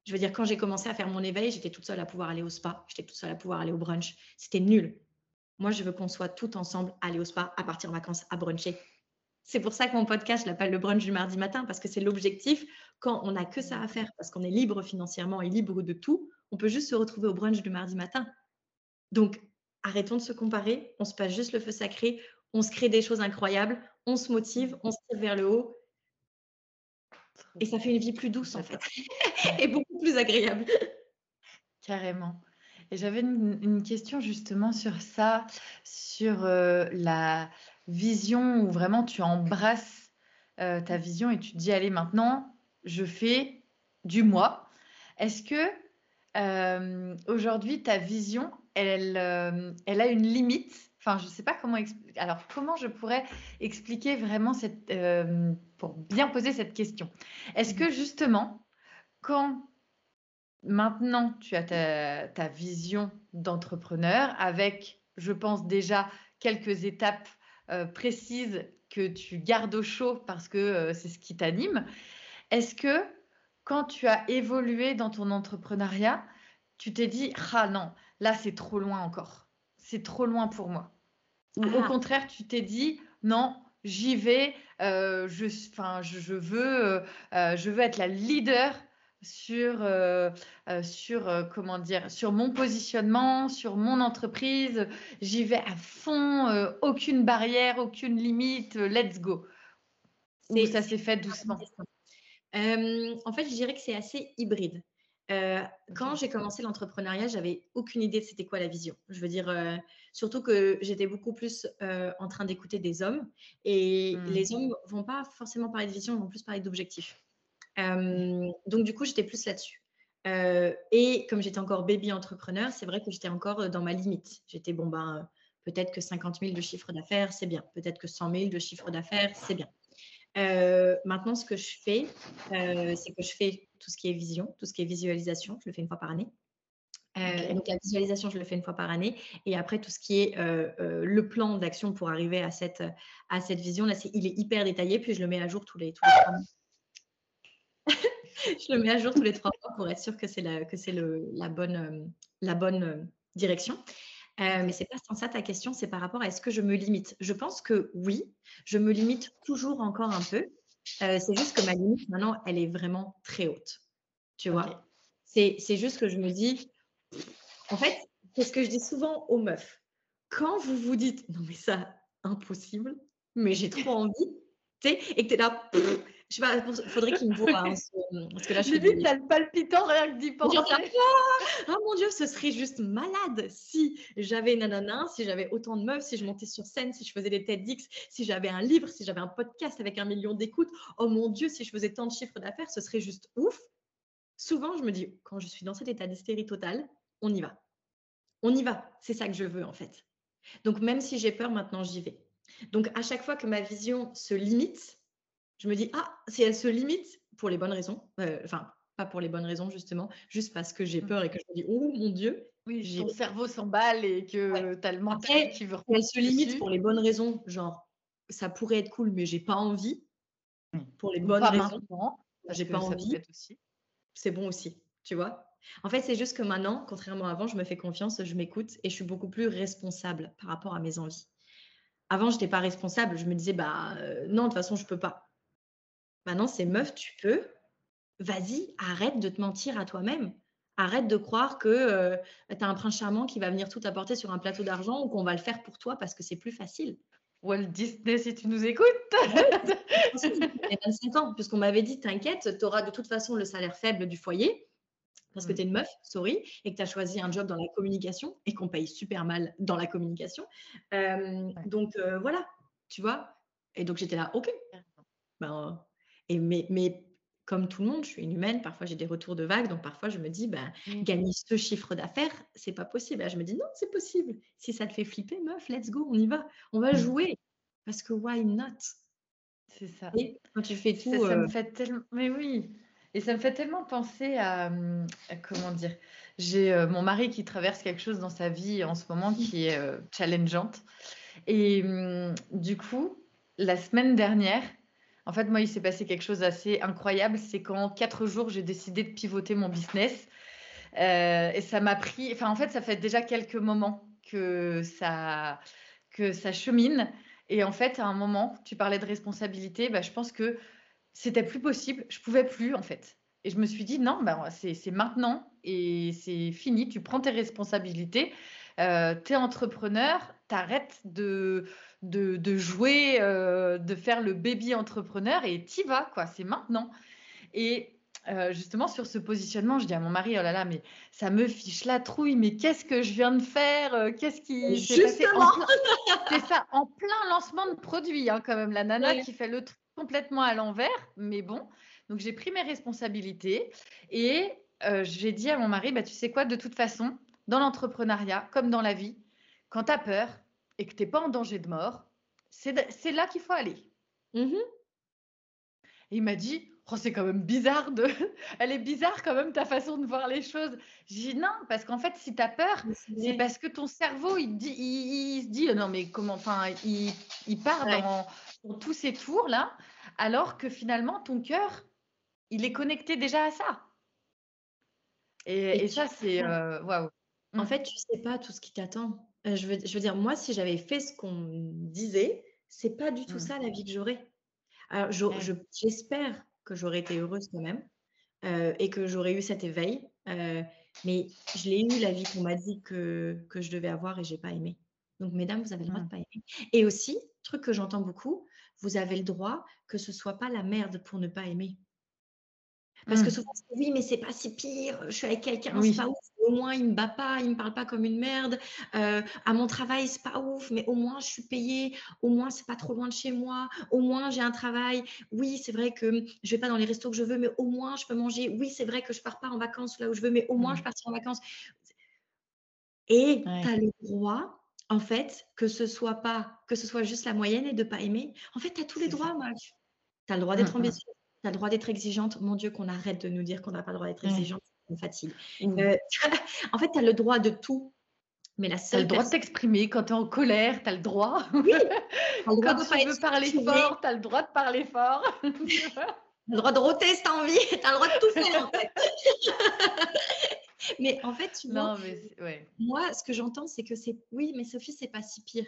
Je veux dire, quand j'ai commencé à faire mon éveil, j'étais toute seule à pouvoir aller au spa, j'étais toute seule à pouvoir aller au brunch. C'était nul. Moi, je veux qu'on soit tout ensemble, aller au spa, à partir en vacances, à bruncher. C'est pour ça que mon podcast, je l'appelle le brunch du mardi matin, parce que c'est l'objectif. Quand on n'a que ça à faire, parce qu'on est libre financièrement et libre de tout, on peut juste se retrouver au brunch du mardi matin. Donc, arrêtons de se comparer, on se passe juste le feu sacré, on se crée des choses incroyables, on se motive, on se tire vers le haut. Et ça fait une vie plus douce, en fait, et beaucoup plus agréable. Carrément. Et j'avais une, question justement sur ça, sur euh, la vision où vraiment tu embrasses euh, ta vision et tu te dis, allez, maintenant, je fais du moi. Est-ce que euh, aujourd'hui, ta vision, elle, elle a une limite Enfin, je ne sais pas comment. Alors, comment je pourrais expliquer vraiment cette, pour bien poser cette question? Est-ce que justement, quand maintenant tu as ta, vision d'entrepreneur avec, je pense déjà, quelques étapes euh, précises que tu gardes au chaud parce que euh, c'est ce qui t'anime. Est-ce que quand tu as évolué dans ton entrepreneuriat, tu t'es dit, ah non, là c'est trop loin encore, c'est trop loin pour moi Ou au ah. contraire, tu t'es dit, non, j'y vais, euh, je, je, veux, je veux être la leader sur, euh, euh, sur euh, comment dire, sur mon positionnement, sur mon entreprise. J'y vais à fond, aucune barrière, aucune limite, let's go. Ou ça s'est fait doucement. En fait, je dirais que c'est assez hybride. quand j'ai commencé l'entrepreneuriat, j'avais aucune idée de c'était quoi la vision. Je veux dire, surtout que j'étais beaucoup plus en train d'écouter des hommes et mmh. les hommes vont pas forcément parler de vision, ils vont plus parler d'objectifs donc, du coup, j'étais plus là-dessus. et comme j'étais encore baby entrepreneur, c'est vrai que j'étais encore dans ma limite. J'étais, bon, ben, peut-être que 50 000 de chiffre d'affaires, c'est bien. Peut-être que 100 000 de chiffre d'affaires, c'est bien. Maintenant, ce que je fais, c'est que je fais tout ce qui est vision, tout ce qui est visualisation. Je le fais une fois par année. Donc la visualisation, je le fais une fois par année. Et après, tout ce qui est le plan d'action pour arriver à cette, à cette vision, là, il est hyper détaillé. Puis je le mets à jour tous les, tous les trois mois. je le mets à jour tous les trois mois pour être sûr que c'est la, que c'est le, la bonne, euh, la bonne euh, direction. Euh, mais c'est pas sans ça ta question, c'est par rapport à est-ce que je me limite? Je pense que oui, je me limite toujours encore un peu. c'est juste que ma limite maintenant, elle est vraiment très haute. Tu vois? C'est, c'est juste que je me dis, en fait, c'est ce que je dis souvent aux meufs. Quand vous vous dites, non mais ça, impossible, mais j'ai trop envie, et que tu es là, je sais pas, il faudrait qu'il me voit. Hein, parce que là, je suis. t'as le palpitant rien que d'y penser. Ah mon Dieu, ce serait juste malade si j'avais nanana, si j'avais autant de meufs, si je montais sur scène, si je faisais des TEDx, si j'avais un livre, si j'avais un podcast avec un million d'écoutes. Oh mon Dieu, si je faisais tant de chiffres d'affaires, ce serait juste ouf. Souvent, je me dis, quand je suis dans cet état d'hystérie totale, on y va. On y va. C'est ça que je veux en fait. Donc même si j'ai peur, maintenant j'y vais. Donc à chaque fois que ma vision se limite, je me dis, ah, si elle se limite pour les bonnes raisons, euh, enfin, pas pour les bonnes raisons justement, juste parce que j'ai mmh. peur et que je me dis, oh mon Dieu. Oui, ton cerveau s'emballe et que tu as le mental qui veut Elle se limite pour les bonnes raisons, genre, ça pourrait être cool, mais j'ai pas envie. Mmh. Pour les bonnes raisons, j'ai pas envie. C'est bon aussi, tu vois. En fait, c'est juste que maintenant, contrairement à avant, je me fais confiance, je m'écoute et je suis beaucoup plus responsable par rapport à mes envies. Avant, je n'étais pas responsable. Je me disais, bah euh, non, de toute façon, je peux pas. Maintenant, c'est meuf, tu peux. Vas-y, arrête de te mentir à toi-même. Arrête de croire que euh, tu as un prince charmant qui va venir tout apporter sur un plateau d'argent ou qu'on va le faire pour toi parce que c'est plus facile. Walt Disney, si tu nous écoutes. 25 ans, puisqu'on m'avait dit, t'inquiète, tu auras de toute façon le salaire faible du foyer parce que mmh. tu es une meuf, sorry, et que tu as choisi un job dans la communication et qu'on paye super mal dans la communication. Donc euh, voilà, tu vois. Et donc j'étais là, ok. Ben, et mais, mais comme tout le monde, je suis une humaine, parfois j'ai des retours de vagues, donc parfois je me dis, ben, mmh. gagner ce chiffre d'affaires, c'est pas possible. je me dis, non, c'est possible. Si ça te fait flipper, meuf, let's go, on y va. On va mmh. jouer. parce que why not? C'est ça. Et quand tu fais tout. Ça, me fait tellement. Mais oui. Et ça me fait tellement penser à, comment dire. J'ai mon mari qui traverse quelque chose dans sa vie en ce moment qui est challengeante. Et mmh, du coup, la semaine dernière, en fait, moi, il s'est passé quelque chose d'assez incroyable. C'est qu'en quatre jours, j'ai décidé de pivoter mon business. Euh, et ça m'a pris. Enfin, en fait, ça fait déjà quelques moments que ça, que ça chemine. Et en fait, à un moment, tu parlais de responsabilité. Bah, je pense que c'était plus possible. Je pouvais plus, en fait. Et je me suis dit, non, bah, c'est maintenant et c'est fini. Tu prends tes responsabilités. Euh, tu es entrepreneur, t'arrêtes de, de, de, jouer, euh, de faire le baby entrepreneur et t'y vas, quoi. C'est maintenant. Et euh, justement, sur ce positionnement, je dis à mon mari, oh là là, mais ça me fiche la trouille, mais qu'est-ce que je viens de faire euh, Qu'est-ce qui s'est passé C'est ça, en plein lancement de produit, hein, quand même, la nana qui fait le truc complètement à l'envers, mais bon. Donc, j'ai pris mes responsabilités et j'ai dit à mon mari, bah, tu sais quoi, de toute façon, dans l'entrepreneuriat, comme dans la vie, quand tu as peur et que tu n'es pas en danger de mort, c'est là qu'il faut aller. Mmh et il m'a dit, oh, c'est quand même bizarre de... Elle est bizarre quand même ta façon de voir les choses. J'ai dit non, parce qu'en fait, si tu as peur, c'est parce que ton cerveau, il, dit, il, se dit, non mais comment, enfin, il, il part dans, tous ces tours là, alors que finalement, ton cœur, il est connecté déjà à ça. Et, ça, c'est euh, waouh. En mmh. fait, tu sais pas tout ce qui t'attend. Euh, je, veux, je veux dire, moi, si j'avais fait ce qu'on disait, c'est pas du tout mmh. ça la vie que j'aurais. Alors, j'espère que j'aurais été heureuse quand même euh, et que j'aurais eu cet éveil. Euh, mais je l'ai eu la vie qu'on m'a dit que, que je devais avoir et j'ai pas aimé. Donc, mesdames, vous avez le droit de mmh. pas aimer. Et aussi, truc que j'entends beaucoup, vous avez le droit que ce soit pas la merde pour ne pas aimer. Parce que mmh. souvent, oui, mais c'est pas si pire, je suis avec quelqu'un, c'est pas ouf, au moins il me bat pas, il me parle pas comme une merde. Euh, à mon travail, c'est pas ouf, mais au moins je suis payée, au moins c'est pas trop loin de chez moi, au moins j'ai un travail. Oui, c'est vrai que je vais pas dans les restos que je veux, mais au moins je peux manger. Oui, c'est vrai que je pars pas en vacances là où je veux, mais au moins mmh. je pars en vacances. Et tu as le droit en fait, que ce soit pas, que ce soit juste la moyenne et de pas aimer. En fait, tu as tous les droits, Marc. Tu as le droit d'être mmh, ambitieux, tu as le droit d'être exigeante. Mon Dieu, qu'on arrête de nous dire qu'on n'a pas le droit d'être exigeante, me fatigue. Euh, en fait, tu as le droit de tout. Mais la seule. Tu as le droit de t'exprimer quand tu es en colère, tu as le droit. Oui. quand tu veux parler fort, tu as le droit de parler fort. tu as le droit de roter si tu as envie. Tu as le droit de tout faire, en fait. mais en fait, tu vois, moi, ce que j'entends, c'est que c'est oui, mais Sophie, c'est pas si pire.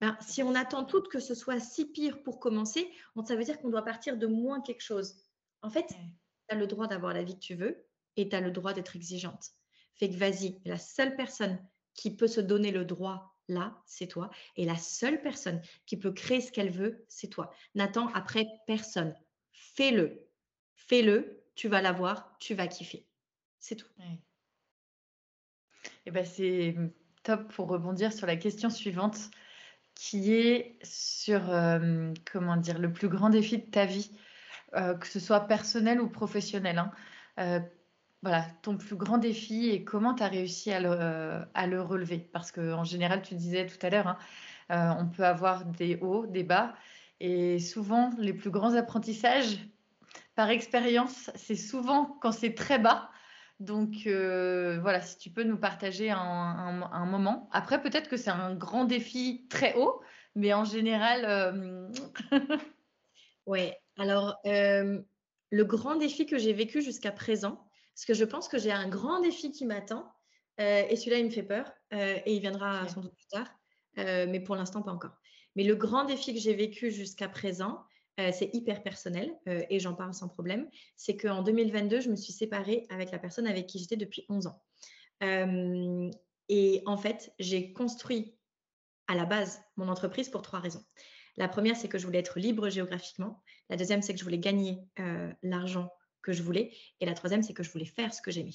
Ben, si on attend toutes que ce soit si pire pour commencer, ça veut dire qu'on doit partir de moins quelque chose. En fait, tu as le droit d'avoir la vie que tu veux et tu as le droit d'être exigeante. Fait que vas-y, la seule personne qui peut se donner le droit là, c'est toi. Et la seule personne qui peut créer ce qu'elle veut, c'est toi. N'attends après personne. Fais-le. Fais-le, tu vas l'avoir, tu vas kiffer. C'est tout. Et eh ben c'est top pour rebondir sur la question suivante qui est sur, euh, comment dire, le plus grand défi de ta vie, euh, que ce soit personnel ou professionnel. Hein. Euh, voilà, ton plus grand défi et comment tu as réussi à le, relever? Parce qu'en général, tu disais tout à l'heure, hein, on peut avoir des hauts, des bas. Et souvent, les plus grands apprentissages, par expérience, c'est souvent quand c'est très bas donc euh, voilà, si tu peux nous partager un, moment. Après, peut-être que c'est un grand défi très haut, mais en général. Euh, oui, alors euh, le grand défi que j'ai vécu jusqu'à présent, parce que je pense que j'ai un grand défi qui m'attend, et celui-là, il me fait peur, et il viendra sans doute plus tard, mais pour l'instant, pas encore. Mais le grand défi que j'ai vécu jusqu'à présent, euh, c'est hyper personnel euh, et j'en parle sans problème, c'est qu'en 2022, je me suis séparée avec la personne avec qui j'étais depuis 11 ans. Euh, et en fait, j'ai construit à la base mon entreprise pour trois raisons. La première, c'est que je voulais être libre géographiquement. La deuxième, c'est que je voulais gagner l'argent que je voulais. Et la troisième, c'est que je voulais faire ce que j'aimais.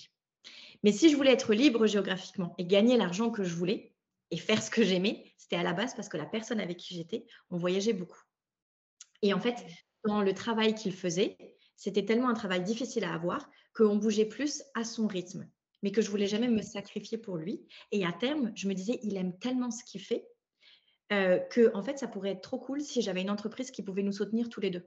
Mais si je voulais être libre géographiquement et gagner l'argent que je voulais et faire ce que j'aimais, c'était à la base parce que la personne avec qui j'étais, on voyageait beaucoup. Et en fait, dans le travail qu'il faisait, c'était tellement un travail difficile à avoir qu'on bougeait plus à son rythme, mais que je voulais jamais me sacrifier pour lui. Et à terme, je me disais, il aime tellement ce qu'il fait que en fait, ça pourrait être trop cool si j'avais une entreprise qui pouvait nous soutenir tous les deux.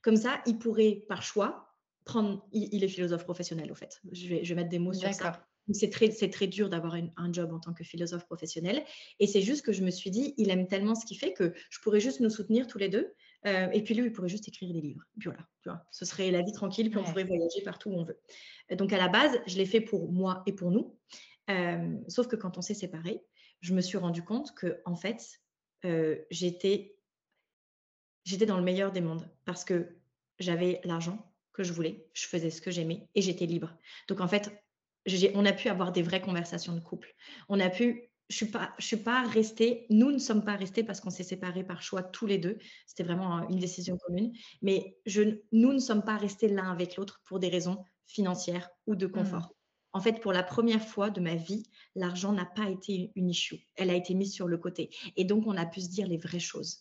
Comme ça, il pourrait, par choix, prendre. Il, est philosophe professionnel, au fait. Je vais, je vais mettre des mots sur ça. C'est très, dur d'avoir un job en tant que philosophe professionnel. Et c'est juste que je me suis dit, il aime tellement ce qu'il fait que je pourrais juste nous soutenir tous les deux. Euh, et puis lui, il pourrait juste écrire des livres. Puis voilà, tu vois, ce serait la vie tranquille, puis on pourrait voyager partout où on veut. Donc à la base, je l'ai fait pour moi et pour nous. Euh, sauf que quand on s'est séparés, je me suis rendu compte que en fait, euh, j'étais, j'étais dans le meilleur des mondes parce que j'avais l'argent que je voulais, je faisais ce que j'aimais et j'étais libre. Donc en fait, on a pu avoir des vraies conversations de couple. On a pu je suis pas, je suis pas restée. Nous ne sommes pas restés parce qu'on s'est séparés par choix tous les deux. C'était vraiment une décision commune. Mais je, nous ne sommes pas restés l'un avec l'autre pour des raisons financières ou de confort. Mmh. En fait, pour la première fois de ma vie, l'argent n'a pas été une issue. Elle a été mise sur le côté. Et donc, on a pu se dire les vraies choses.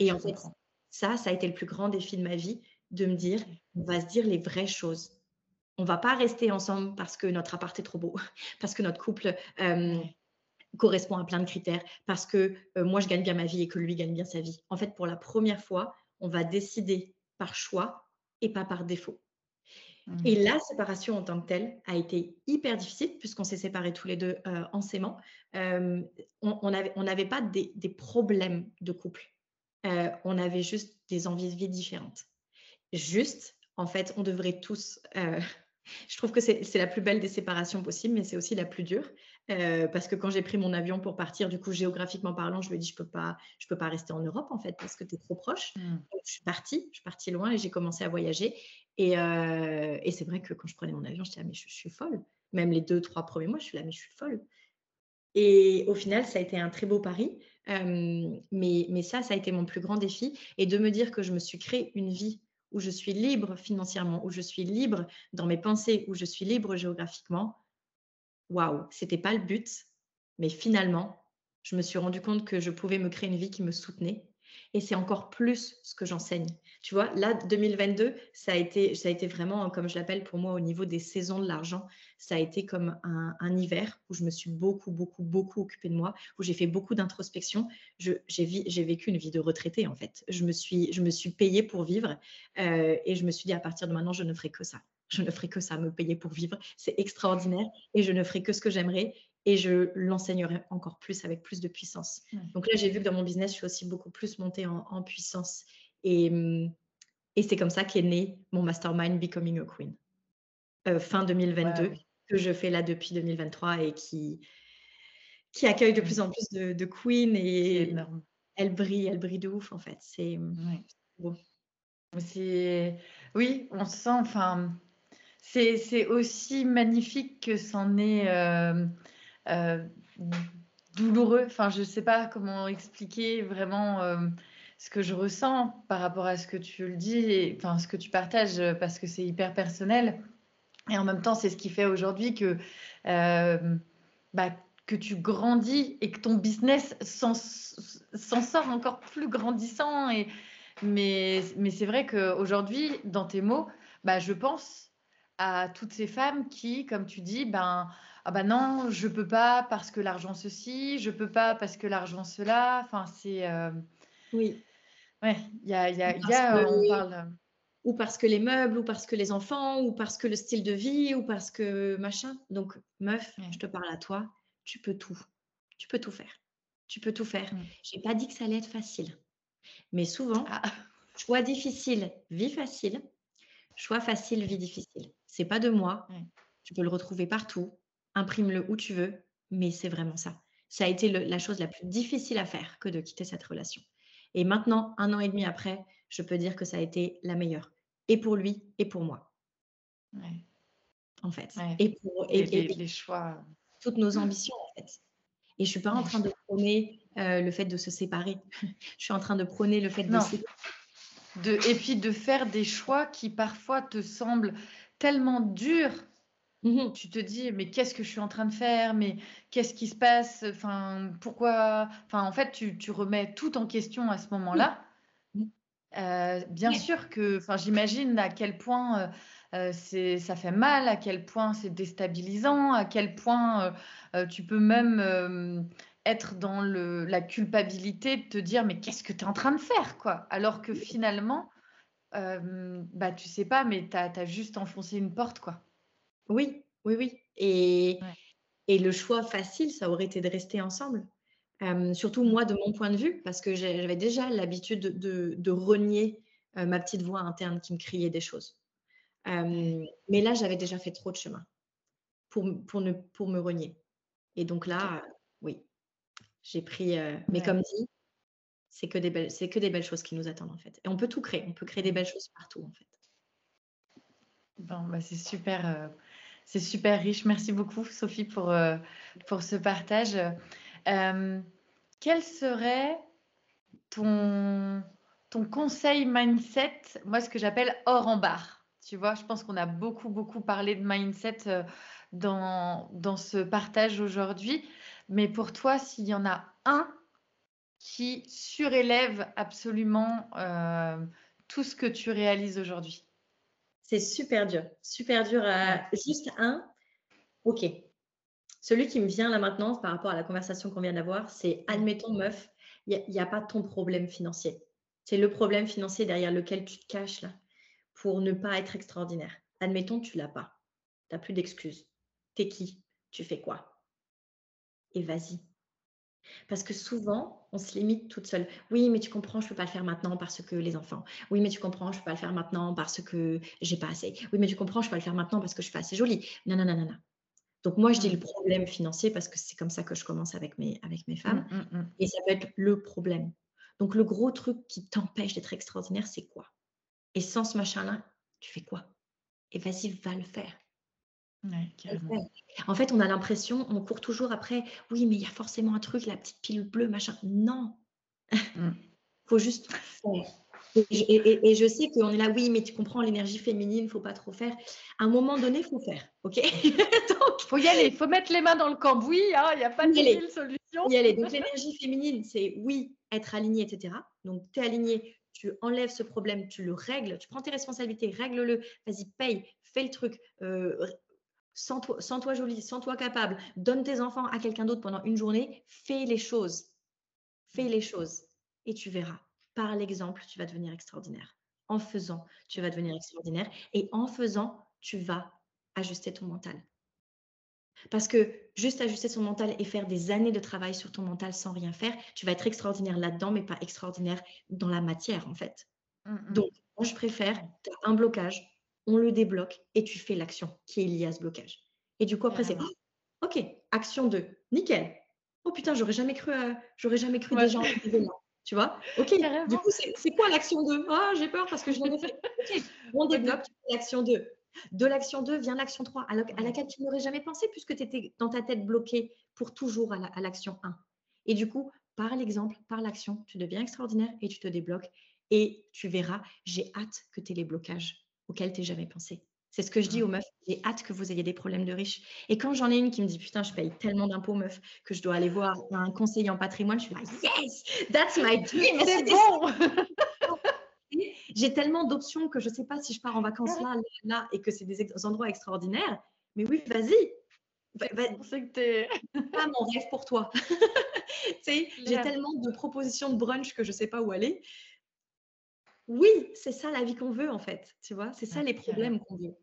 et en fait, ça, ça a été le plus grand défi de ma vie, de me dire, on va se dire les vraies choses. On va pas rester ensemble parce que notre appart est trop beau, parce que notre couple euh, correspond à plein de critères, parce que euh, moi je gagne bien ma vie et que lui gagne bien sa vie. En fait, pour la première fois, on va décider par choix et pas par défaut. Et mmh. la séparation en tant que telle a été hyper difficile puisqu'on s'est séparés tous les deux euh, en s'aimant. Euh, on n'avait pas des, des, problèmes de couple. on avait juste des envies de vie différentes. Juste, en fait, on devrait tous je trouve que c'est la plus belle des séparations possibles, mais c'est aussi la plus dure. Euh, parce que quand j'ai pris mon avion pour partir, du coup, géographiquement parlant, je lui ai dit, je peux pas, je peux pas rester en Europe, en fait, parce que tu es trop proche. Mmh. je suis partie, je suis partie loin et j'ai commencé à voyager. Et, euh, et c'est vrai que quand je prenais mon avion, je disais, ah, mais je, suis folle. Même les deux, trois premiers mois, je suis là, mais je suis folle. Et au final, ça a été un très beau pari. Euh, mais, mais ça, ça a été mon plus grand défi. Et de me dire que je me suis créé une vie où je suis libre financièrement, où je suis libre dans mes pensées, où je suis libre géographiquement, waouh, c'était pas le but, mais finalement, je me suis rendu compte que je pouvais me créer une vie qui me soutenait. Et c'est encore plus ce que j'enseigne. Tu vois, là, 2022, ça a été, ça a été vraiment, comme je l'appelle pour moi, au niveau des saisons de l'argent, ça a été comme un, hiver où je me suis beaucoup, beaucoup, beaucoup occupée de moi, où j'ai fait beaucoup d'introspection. J'ai vécu une vie de retraité, en fait. Je me suis, je me suis payée pour vivre euh, et je me suis dit, à partir de maintenant, je ne ferai que ça je ne ferai que ça, me payer pour vivre. C'est extraordinaire et je ne ferai que ce que j'aimerais et je l'enseignerai encore plus avec plus de puissance. Donc là, j'ai vu que dans mon business, je suis aussi beaucoup plus montée en, puissance et, et c'est comme ça qu'est né mon mastermind Becoming a Queen. Euh, fin 2022, que je fais là depuis 2023 et qui, qui accueille de plus en plus de, de queens et elle brille, elle brille de ouf en fait. C'est beau. Oui, on sent, enfin, c'est aussi magnifique que c'en est euh, douloureux. Enfin, je ne sais pas comment expliquer vraiment euh, ce que je ressens par rapport à ce que tu le dis, et, enfin ce que tu partages, parce que c'est hyper personnel. Et en même temps, c'est ce qui fait aujourd'hui que, bah, que tu grandis et que ton business s'en sort encore plus grandissant. Et, mais mais c'est vrai qu'aujourd'hui, dans tes mots, bah, je pense à toutes ces femmes qui, comme tu dis, ben, ah ben non, je peux pas parce que l'argent ceci, je peux pas parce que l'argent cela. Enfin, c'est. Euh, oui. Ouais, il y a, y a, y a on parle. Ou parce que les meubles, ou parce que les enfants, ou parce que le style de vie, ou parce que machin. Donc, meuf, je te parle à toi, tu peux tout. Tu peux tout faire. Tu peux tout faire. J'ai pas dit que ça allait être facile. Mais souvent, ah. choix difficile, vie facile. Choix facile, vie difficile. C'est pas de moi. Tu peux le retrouver partout. Imprime-le où tu veux. Mais c'est vraiment ça. Ça a été la chose la plus difficile à faire que de quitter cette relation. Et maintenant, un an et demi après, je peux dire que ça a été la meilleure. Et pour lui, et pour moi. En fait. Et pour et, les, choix. Toutes nos ambitions, en fait. Et je suis pas en train de prôner euh, le fait de se séparer. je suis en train de prôner le fait de de, et puis de faire des choix qui parfois te semblent tellement dur. Mmh tu te dis, mais qu'est-ce que je suis en train de faire? Mais qu'est-ce qui se passe? Enfin, pourquoi? Enfin, en fait, tu, tu, remets tout en question à ce moment-là. Mmh. Euh, bien sûr que, enfin, j'imagine à quel point euh, euh, c'est, ça fait mal, à quel point c'est déstabilisant, à quel point tu peux même être dans le, la culpabilité de te dire mais qu'est-ce que tu es en train de faire quoi? Alors que finalement bah tu sais pas mais tu as, juste enfoncé une porte quoi oui oui oui et, et le choix facile ça aurait été de rester ensemble. Euh, surtout moi de mon point de vue parce que j'avais déjà l'habitude de, de, renier euh, ma petite voix interne qui me criait des choses. Mais là j'avais déjà fait trop de chemin pour, pour, ne, pour me renier et donc là oui j'ai pris, mais comme dit, c'est que des belles, c'est que des belles choses qui nous attendent en fait. Et on peut tout créer, on peut créer des belles choses partout en fait. Bon, bah c'est super, c'est super riche. Merci beaucoup Sophie pour euh, pour ce partage. quel serait ton ton conseil mindset, moi ce que j'appelle hors en barre. Tu vois, je pense qu'on a beaucoup beaucoup parlé de mindset dans dans ce partage aujourd'hui. Mais pour toi, s'il y en a un qui surélève absolument euh, tout ce que tu réalises aujourd'hui? C'est super dur, super dur. À... Juste un, ok. Celui qui me vient là maintenant par rapport à la conversation qu'on vient d'avoir, c'est admettons meuf, il n'y a, pas ton problème financier. C'est le problème financier derrière lequel tu te caches là pour ne pas être extraordinaire. Admettons, tu l'as pas. Tu n'as plus d'excuses. T'es qui? Tu fais quoi? Et vas-y. Parce que souvent, on se limite toute seule. Oui, mais tu comprends, je ne peux pas le faire maintenant parce que les enfants. Oui, mais tu comprends, je ne peux pas le faire maintenant parce que j'ai pas assez. Oui, mais tu comprends, je ne peux pas le faire maintenant parce que je suis pas assez jolie. Non, non, non, non, non. Donc moi, je dis le mmh. problème financier parce que c'est comme ça que je commence avec mes, avec mes femmes. Mmh, mmh, et ça peut être le problème. Donc le gros truc qui t'empêche d'être extraordinaire, c'est quoi? Et sans ce machin-là, tu fais quoi? Et vas-y, va le faire. En fait, on a l'impression, on court toujours après, oui, mais il y a forcément un truc, la petite pilule bleue, machin. Non. Il mmh. faut juste faire. Et, je sais qu'on est là, oui, mais tu comprends, l'énergie féminine, il faut pas trop faire. À un moment donné, il faut faire, ok? Donc, faut y aller, il faut mettre les mains dans le cambouis, hein, il n'y a pas de mille solutions. Y aller. Donc l'énergie féminine, c'est oui, être aligné, etc. Donc tu es aligné, tu enlèves ce problème, tu le règles, tu prends tes responsabilités, règle-le, vas-y, paye, fais le truc, euh, sans toi, sans toi jolie, sans toi capable, donne tes enfants à quelqu'un d'autre pendant une journée, fais les choses. Fais les choses et tu verras. Par l'exemple, tu vas devenir extraordinaire. En faisant, tu vas devenir extraordinaire et en faisant, tu vas ajuster ton mental. Parce que juste ajuster son mental et faire des années de travail sur ton mental sans rien faire, tu vas être extraordinaire là-dedans, mais pas extraordinaire dans la matière, en fait. Mmh, mmh. Donc, moi, je préfère, tu as un blocage, on le débloque et tu fais l'action qui est liée à ce blocage. Et du coup, après, c'est OK, action 2, nickel. Oh putain, j'aurais jamais cru, j'aurais jamais cru des gens Tu vois Ok, du coup, c'est quoi l'action 2 Ah, j'ai peur parce que je l'avais fait. OK, on débloque l'action 2. De l'action 2 vient l'action 3, à, laquelle tu n'aurais jamais pensé puisque tu étais dans ta tête bloquée pour toujours à l'action 1. Et du coup, par l'exemple, par l'action, tu deviens extraordinaire et tu te débloques. Et tu verras, j'ai hâte que tu aies les blocages auquel tu n'as jamais pensé. C'est ce que je dis aux meufs. J'ai hâte que vous ayez des problèmes de riches. Et quand j'en ai une qui me dit Putain, je paye tellement d'impôts, meuf, que je dois aller voir un conseiller en patrimoine, je suis là Yes, that's my dream. C'est bon. J'ai tellement d'options que je ne sais pas si je pars en vacances là, là, et que c'est des endroits extraordinaires. Mais oui, vas-y. C'est que pas mon rêve pour toi. j'ai tellement de propositions de brunch que je ne sais pas où aller. Oui, c'est ça la vie qu'on veut en fait, tu vois, c'est ça les problèmes qu'on veut.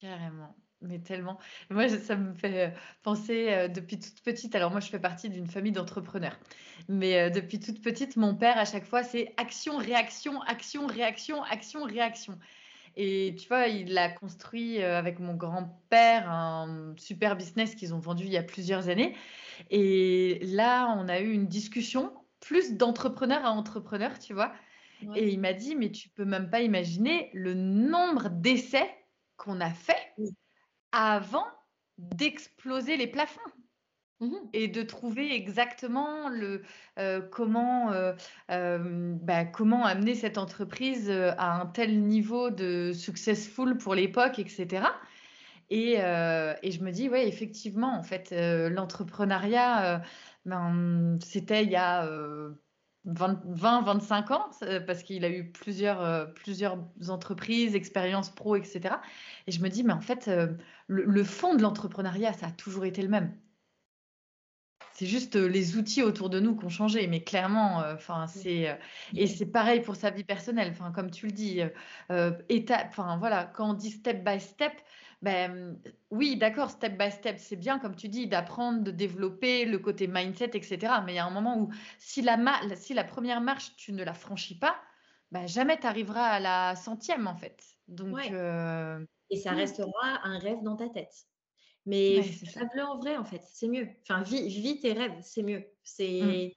Carrément, mais tellement. Moi, ça me fait penser depuis toute petite. Alors, moi, je fais partie d'une famille d'entrepreneurs. Mais depuis toute petite, mon père, à chaque fois, c'est action, réaction, action, réaction, action, réaction. Et tu vois, il a construit avec mon grand-père un super business qu'ils ont vendu il y a plusieurs années. Et là, on a eu une discussion plus d'entrepreneur à entrepreneur, tu vois. Et il m'a dit, mais tu peux même pas imaginer le nombre d'essais qu'on a fait avant d'exploser les plafonds. Mmh et de trouver exactement le, euh, comment, euh, euh, bah, comment amener cette entreprise à un tel niveau de successful pour l'époque, etc. Et, et, je me dis, oui, effectivement, en fait, l'entrepreneuriat, ben, c'était il y a 20-25 ans, parce qu'il a eu plusieurs, euh, plusieurs entreprises, expériences pro, etc. Et je me dis, mais en fait, euh, le, fond de l'entrepreneuriat, ça a toujours été le même. c'est juste les outils autour de nous qui ont changé, mais clairement, enfin, c'est et c'est pareil pour sa vie personnelle. Enfin, comme tu le dis, étape, enfin voilà, quand on dit step by step, ben oui, d'accord, step by step, c'est bien, comme tu dis, d'apprendre, de développer le côté mindset, etc. Mais il y a un moment où si la, si la première marche, tu ne la franchis pas, ben jamais tu arriveras à la centième, en fait. Donc, Et ça restera un rêve dans ta tête. Mais rêve-le en vrai, en fait, c'est mieux. Enfin, vis, tes rêves, c'est mieux. C'est mmh.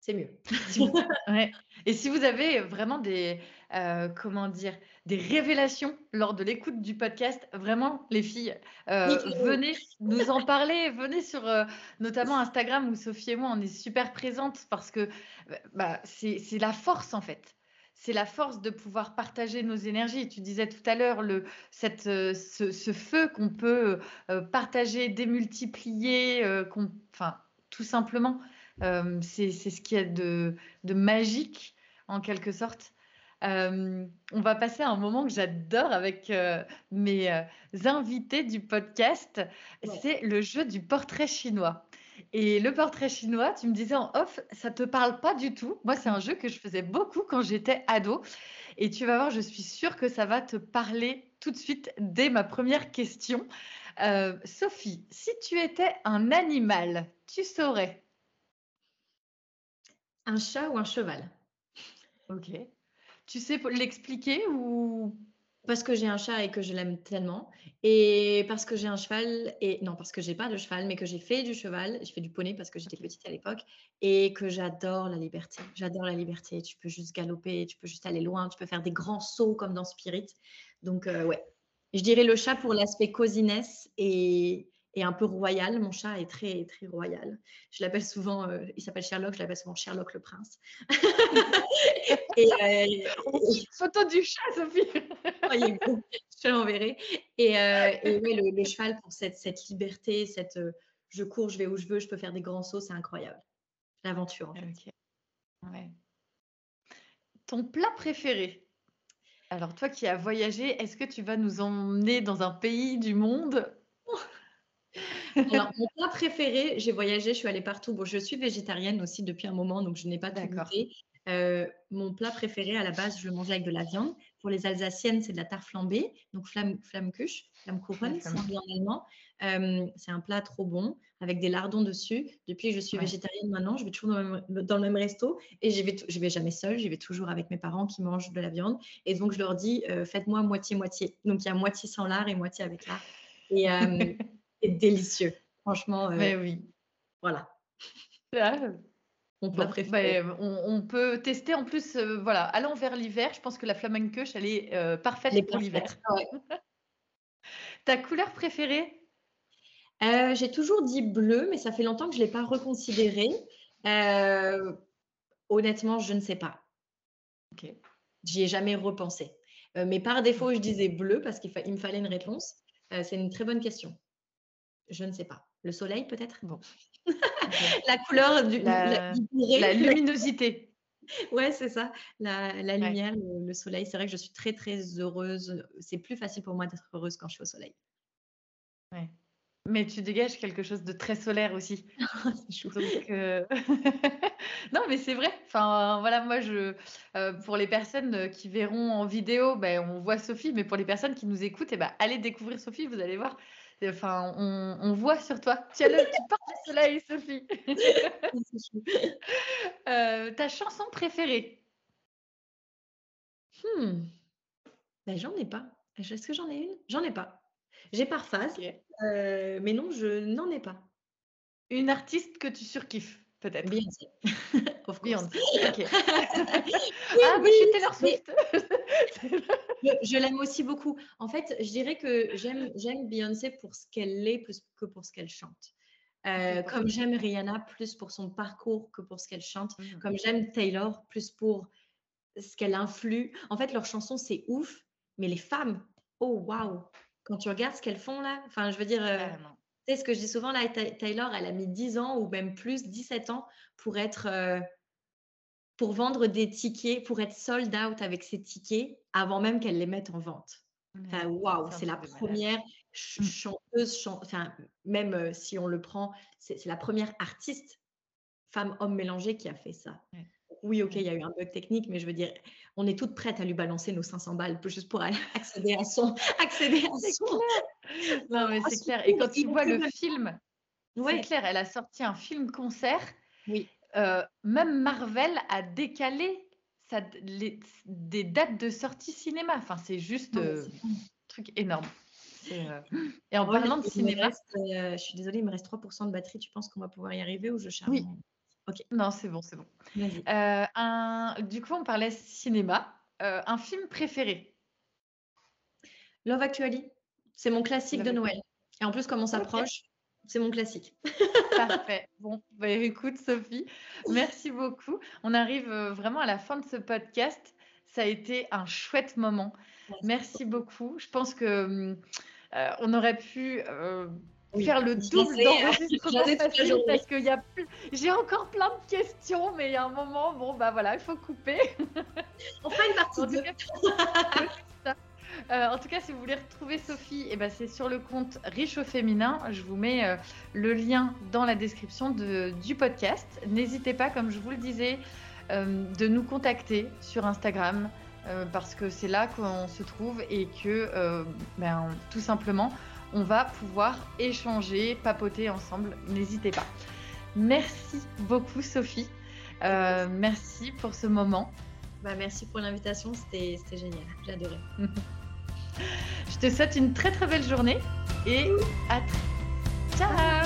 c'est mieux. Et si vous avez vraiment des, euh, comment dire, des révélations lors de l'écoute du podcast, vraiment, les filles, euh, venez nous en parler. Venez sur euh, notamment Instagram où Sophie et moi, on est super présentes parce que bah, c'est la force, en fait c'est la force de pouvoir partager nos énergies. Tu disais tout à l'heure le, cette, ce, feu qu'on peut partager, démultiplier, enfin, tout simplement, c'est ce qui est de, de, magique en quelque sorte. On va passer à un moment que j'adore avec mes invités du podcast, c'est le jeu du portrait chinois. Et le portrait chinois, tu me disais en off, ça te parle pas du tout. Moi, c'est un jeu que je faisais beaucoup quand j'étais ado. Et tu vas voir, je suis sûre que ça va te parler tout de suite dès ma première question. Euh, Sophie, si tu étais un animal, tu saurais? Un chat ou un cheval? Ok. Tu sais l'expliquer ou? Parce que j'ai un chat et que je l'aime tellement, et parce que j'ai un cheval, et non, parce que j'ai pas de cheval, mais que j'ai fait du cheval, j'ai fait du poney parce que j'étais petite à l'époque, et que j'adore la liberté. J'adore la liberté. Tu peux juste galoper, tu peux juste aller loin, tu peux faire des grands sauts comme dans Spirit. Donc, euh, ouais. Je dirais le chat pour l'aspect cosiness et, et un peu royal. Mon chat est très, très royal. Je l'appelle souvent, euh, il s'appelle Sherlock, je l'appelle souvent Sherlock le prince. et, euh, Photo du chat, Sophie. je te l'enverrai. Et, euh, et le, cheval pour cette, cette liberté, cette je cours, je vais où je veux, je peux faire des grands sauts, c'est incroyable. L'aventure, en fait. Ouais. Ton plat préféré? Alors, toi qui as voyagé, est-ce que tu vas nous emmener dans un pays du monde alors, mon plat préféré, j'ai voyagé, je suis allée partout. Bon, je suis végétarienne aussi depuis un moment, donc je n'ai pas tout goûté. Euh, mon plat préféré, à la base, je le mangeais avec de la viande. Pour les Alsaciennes, c'est de la tarte flambée, donc flamme, flammekuche, flammkuchen, c'est en allemand. Euh, c'est un plat trop bon, avec des lardons dessus. Depuis que je suis végétarienne maintenant, je vais toujours dans le même, resto et je vais, je vais jamais seule, je vais toujours avec mes parents qui mangent de la viande. Et donc, je leur dis, euh, faites-moi moitié-moitié. Donc, il y a moitié sans lard et moitié avec lard. Et, c'est délicieux. Franchement, euh, oui. Voilà. Ah. On, peut on, peut tester en plus, euh, voilà, allant vers l'hiver, je pense que la flamencoche, elle est euh, parfaite pour l'hiver. Ta couleur préférée? J'ai toujours dit bleu, mais ça fait longtemps que je ne l'ai pas reconsidéré. honnêtement, je ne sais pas. Ok. J'y ai jamais repensé. mais par défaut, je disais bleu parce qu'il me fallait une réponse. c'est une très bonne question. Je ne sais pas. Le soleil, peut-être? Bon. la couleur du la, la, luminosité. ouais, c'est ça. La, lumière, le, soleil. C'est vrai que je suis très, très heureuse. C'est plus facile pour moi d'être heureuse quand je suis au soleil. Ouais. Mais tu dégages quelque chose de très solaire aussi. Euh, non, mais c'est vrai. Enfin, voilà, moi, je, euh, pour les personnes qui verront en vidéo, ben, on voit Sophie, mais pour les personnes qui nous écoutent, eh ben, allez découvrir Sophie, vous allez voir. Enfin, on, voit sur toi. Tu portes le soleil, Sophie. Euh, ta chanson préférée? Hmm. ben, J'en ai pas. Est-ce que j'en ai une? J'en ai pas. J'ai par phase, euh, mais non, je n'en ai pas. Une artiste que tu surkiffes peut-être Beyoncé. of Beyoncé. Ok. ah, mais je suis Taylor Swift. Je, l'aime aussi beaucoup. En fait, je dirais que j'aime, j'aime Beyoncé pour ce qu'elle est plus que pour ce qu'elle chante. Euh, comme j'aime Rihanna plus pour son parcours que pour ce qu'elle chante. Mmh. Comme j'aime Taylor plus pour ce qu'elle influe. En fait, leurs chansons, c'est ouf. Mais les femmes, oh waouh Quand tu regardes ce qu'elles font là, enfin, je veux dire, euh, tu sais, ce que je dis souvent là, Taylor, elle a mis 10 ans ou même plus, 17 ans pour être. Euh, pour vendre des tickets, pour être sold out avec ses tickets avant même qu'elle les mette en vente. Enfin, waouh, c'est la première ch- Mm. chanteuse, chan- enfin, même euh, si on le prend, c'est c'est la première artiste femme-homme mélangée qui a fait ça. Ouais. Oui, ok, il y a eu un bug technique, mais je veux dire, on est toutes prêtes à lui balancer nos 500 balles juste pour aller accéder à son, accéder à C'est son, Non, mais c'est clair. Et quand tu vois le fait- film, c'est Ouais, clair, elle a sorti un film-concert. oui, Euh, même Marvel a décalé sa- les- des dates de sortie cinéma. Enfin, c'est juste mais euh, un truc énorme. Euh, Et en Ouais, parlant de cinéma, reste, je suis désolée, il me reste 3% de batterie. Tu penses qu'on va pouvoir y arriver ou je charge Oui. Ok, non, c'est bon, c'est bon. un... Du coup, on parlait cinéma. Un film préféré? Love Actually, c'est mon classique Love de. Noël. Et en plus, comme on s'approche, c'est mon classique. Parfait. Bon, bah, écoute, Sophie, merci beaucoup. On arrive euh, vraiment à la fin de ce podcast. Ça a été un chouette moment. Merci beaucoup. Je pense que hum, euh, on aurait pu euh, Oui. faire le double d'enregistrement parce qu'il y a plus... j'ai encore plein de questions, mais il y a un moment, bon bah voilà, il faut couper. On fera une partie En tout 2. Euh, en tout cas, si vous voulez retrouver Sophie, eh ben, c'est sur le compte Riche au féminin. Je vous mets euh, le lien dans la description de- du podcast. N'hésitez pas, comme je vous le disais, euh, de nous contacter sur Instagram parce que c'est là qu'on se trouve et que ben, tout simplement, on va pouvoir échanger, papoter ensemble. N'hésitez pas. Merci beaucoup, Sophie. Merci pour ce moment. Bah, merci pour l'invitation, c'était c'était génial. J'ai adoré. Je te souhaite une très très belle journée et à très... Ciao